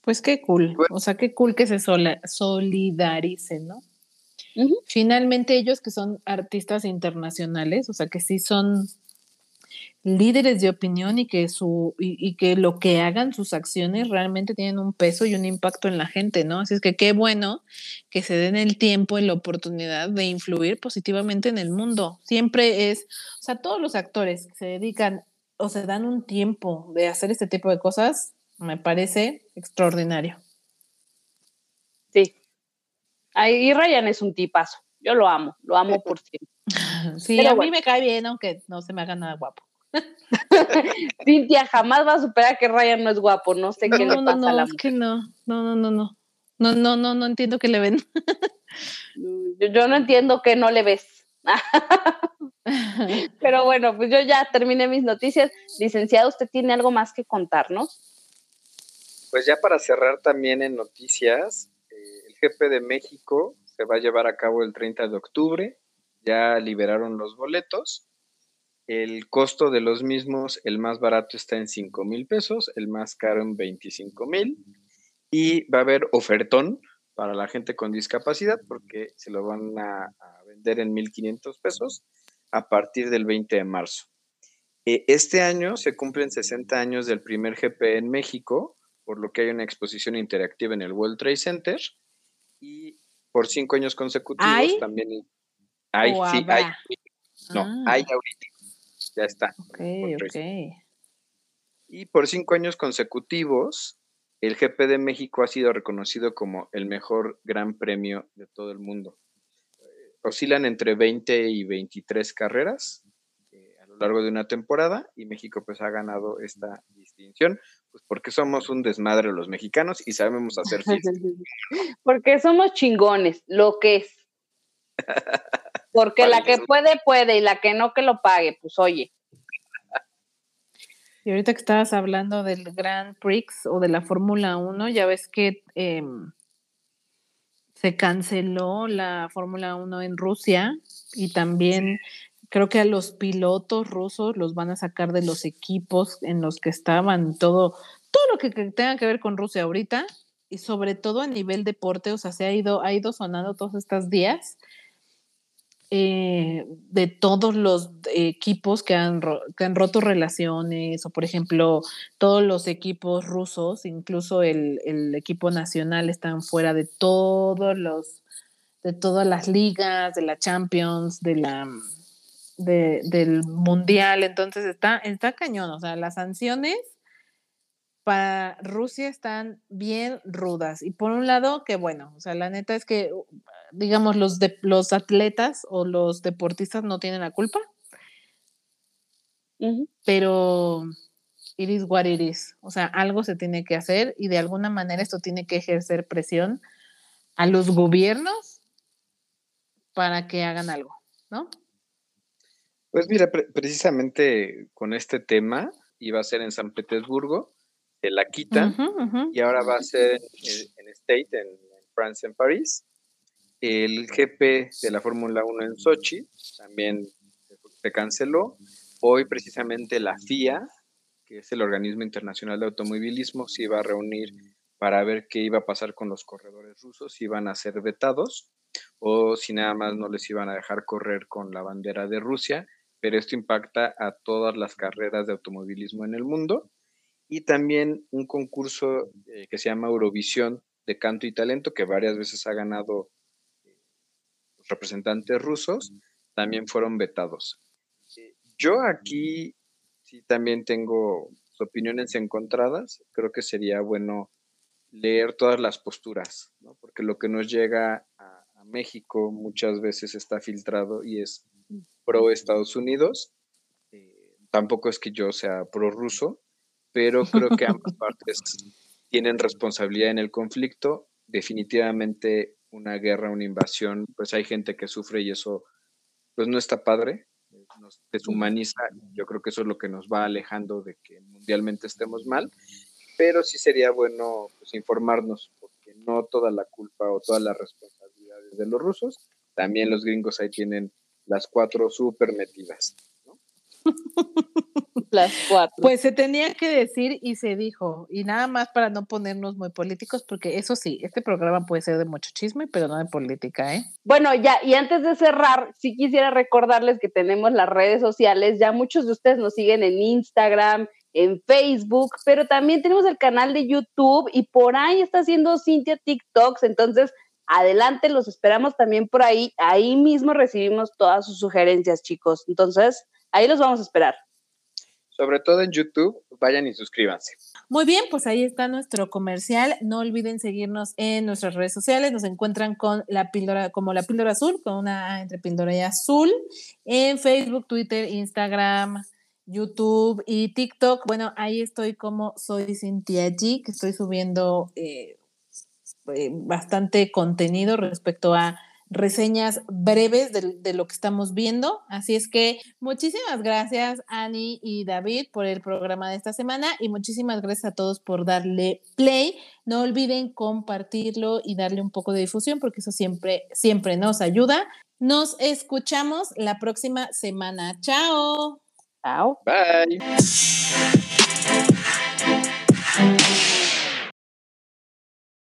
Speaker 2: Pues qué cool, o sea, qué cool que se solidaricen, ¿no? Finalmente ellos que son artistas internacionales, o sea, que sí son líderes de opinión y que su y, que lo que hagan sus acciones realmente tienen un peso y un impacto en la gente, ¿no? Así es que qué bueno que se den el tiempo y la oportunidad de influir positivamente en el mundo. Siempre es, o sea, todos los actores que se dedican o se dan un tiempo de hacer este tipo de cosas, me parece extraordinario.
Speaker 1: Sí. Ahí Ryan es un tipazo. Yo lo amo, lo amo por siempre.
Speaker 2: Sí, Pero a mí me cae bien, aunque no se me haga nada guapo.
Speaker 1: Cintia jamás va a superar que Ryan no es guapo, no sé qué le pasa
Speaker 2: no,
Speaker 1: a la
Speaker 2: es no, no, no, no, no. No, no, no, no entiendo que le ven.
Speaker 1: Mm, yo, no entiendo que no le ves. Pero bueno, pues yo ya terminé mis noticias. Licenciado, ¿usted tiene algo más que contarnos?
Speaker 3: Pues ya para cerrar también en noticias, eh, el jefe de México se va a llevar a cabo el 30 de octubre ya liberaron los boletos el costo de los mismos, el más barato está en 5 mil pesos, el más caro en 25 mil. Y va a haber ofertón para la gente con discapacidad porque se lo van a, vender en 1.500 pesos a partir del 20 de marzo. E, este año se cumplen 60 años del primer GP en México, por lo que hay una exposición interactiva en el World Trade Center. Y por cinco años consecutivos también hay, sí, hay, no, ah. hay ahorita ya está. Y por cinco años consecutivos, el GP de México ha sido reconocido como el mejor gran premio de todo el mundo. Eh, oscilan entre 20 y 23 carreras eh, a lo largo de una temporada y México pues ha ganado esta distinción, pues porque somos un desmadre los mexicanos y sabemos hacer
Speaker 1: porque somos chingones, lo que es. Porque la que puede, puede, y la que no, que lo pague, pues oye.
Speaker 2: Y ahorita que estabas hablando del Grand Prix o de la Fórmula 1, ya ves que em, se canceló la Fórmula 1 en Rusia y también creo que a los pilotos rusos los van a sacar de los equipos en los que estaban, todo, todo lo que, que tenga que ver con Rusia ahorita y sobre todo a nivel deporte, o sea, se ha ido, ha ido sonando todos estos días eh, de todos los equipos que han, han, roto relaciones, o por ejemplo, todos los equipos rusos, incluso el, equipo nacional, están fuera de todos los, de todas las ligas, de la Champions, de la del mundial. Entonces está, está cañón. O sea, las sanciones para Rusia están bien rudas. Y por un lado, que bueno, o sea, la neta es que digamos, los, de, los atletas o los deportistas no tienen la culpa. Pero it is what it is. O sea, algo se tiene que hacer y de alguna manera esto tiene que ejercer presión a los gobiernos para que hagan algo, ¿no?
Speaker 3: Pues mira, precisamente con este tema iba a ser en San Petersburgo, se la quitan y ahora va a ser en, en State, en, en France, en París el GP de la Fórmula 1 en Sochi también se canceló. Hoy precisamente la FIA que es el Organismo Internacional de Automovilismo, se iba a reunir para ver qué iba a pasar con los corredores rusos, si iban a ser vetados o si nada más no les iban a dejar correr con la bandera de Rusia, pero esto impacta a todas las carreras de automovilismo en el mundo y también un concurso eh, que se llama Eurovisión de canto y talento que varias veces ha ganado representantes rusos, también fueron vetados. Eh, yo aquí sí también tengo opiniones encontradas, creo que sería bueno leer todas las posturas, porque lo que nos llega a, México muchas veces está filtrado y es pro Estados Unidos. Eh, tampoco es que yo sea pro ruso, pero creo que ambas partes tienen responsabilidad en el conflicto. Definitivamente una guerra, una invasión, pues hay gente que sufre y eso pues no está padre, nos deshumaniza. Yo creo que eso es lo que nos va alejando de que mundialmente estemos mal pero sí sería bueno pues, informarnos, porque no toda la culpa o todas las responsabilidades de los rusos, también los gringos ahí tienen las cuatro súper metidas.
Speaker 2: Las cuatro. Pues se tenía que decir y se dijo, y nada más para no ponernos muy políticos, porque eso sí, este programa puede ser de mucho chisme, pero no de política, ¿eh?
Speaker 1: Bueno, ya, y antes de cerrar, sí quisiera recordarles que tenemos las redes sociales, ya muchos de ustedes nos siguen en Instagram, en Facebook, pero también tenemos el canal de YouTube y por ahí está haciendo Cintia TikToks, entonces adelante, los esperamos también por ahí, ahí mismo recibimos todas sus sugerencias, chicos, entonces ahí los vamos a esperar.
Speaker 3: Sobre todo en YouTube, vayan y suscríbanse.
Speaker 2: Muy bien, pues ahí está nuestro comercial. No olviden seguirnos en nuestras redes sociales. Nos encuentran con la píldora, como la píldora azul, con una entre píldora y azul, en Facebook, Twitter, Instagram, YouTube y TikTok. Bueno, ahí estoy como soy Cintia G, que estoy subiendo eh, eh, bastante contenido respecto a reseñas breves de, lo que estamos viendo. Así es que muchísimas gracias, Ani y David, por el programa de esta semana y muchísimas gracias a todos por darle play. No olviden compartirlo y darle un poco de difusión porque eso siempre, siempre nos ayuda. Nos escuchamos la próxima semana. Chao.
Speaker 1: Ciao.
Speaker 3: Bye.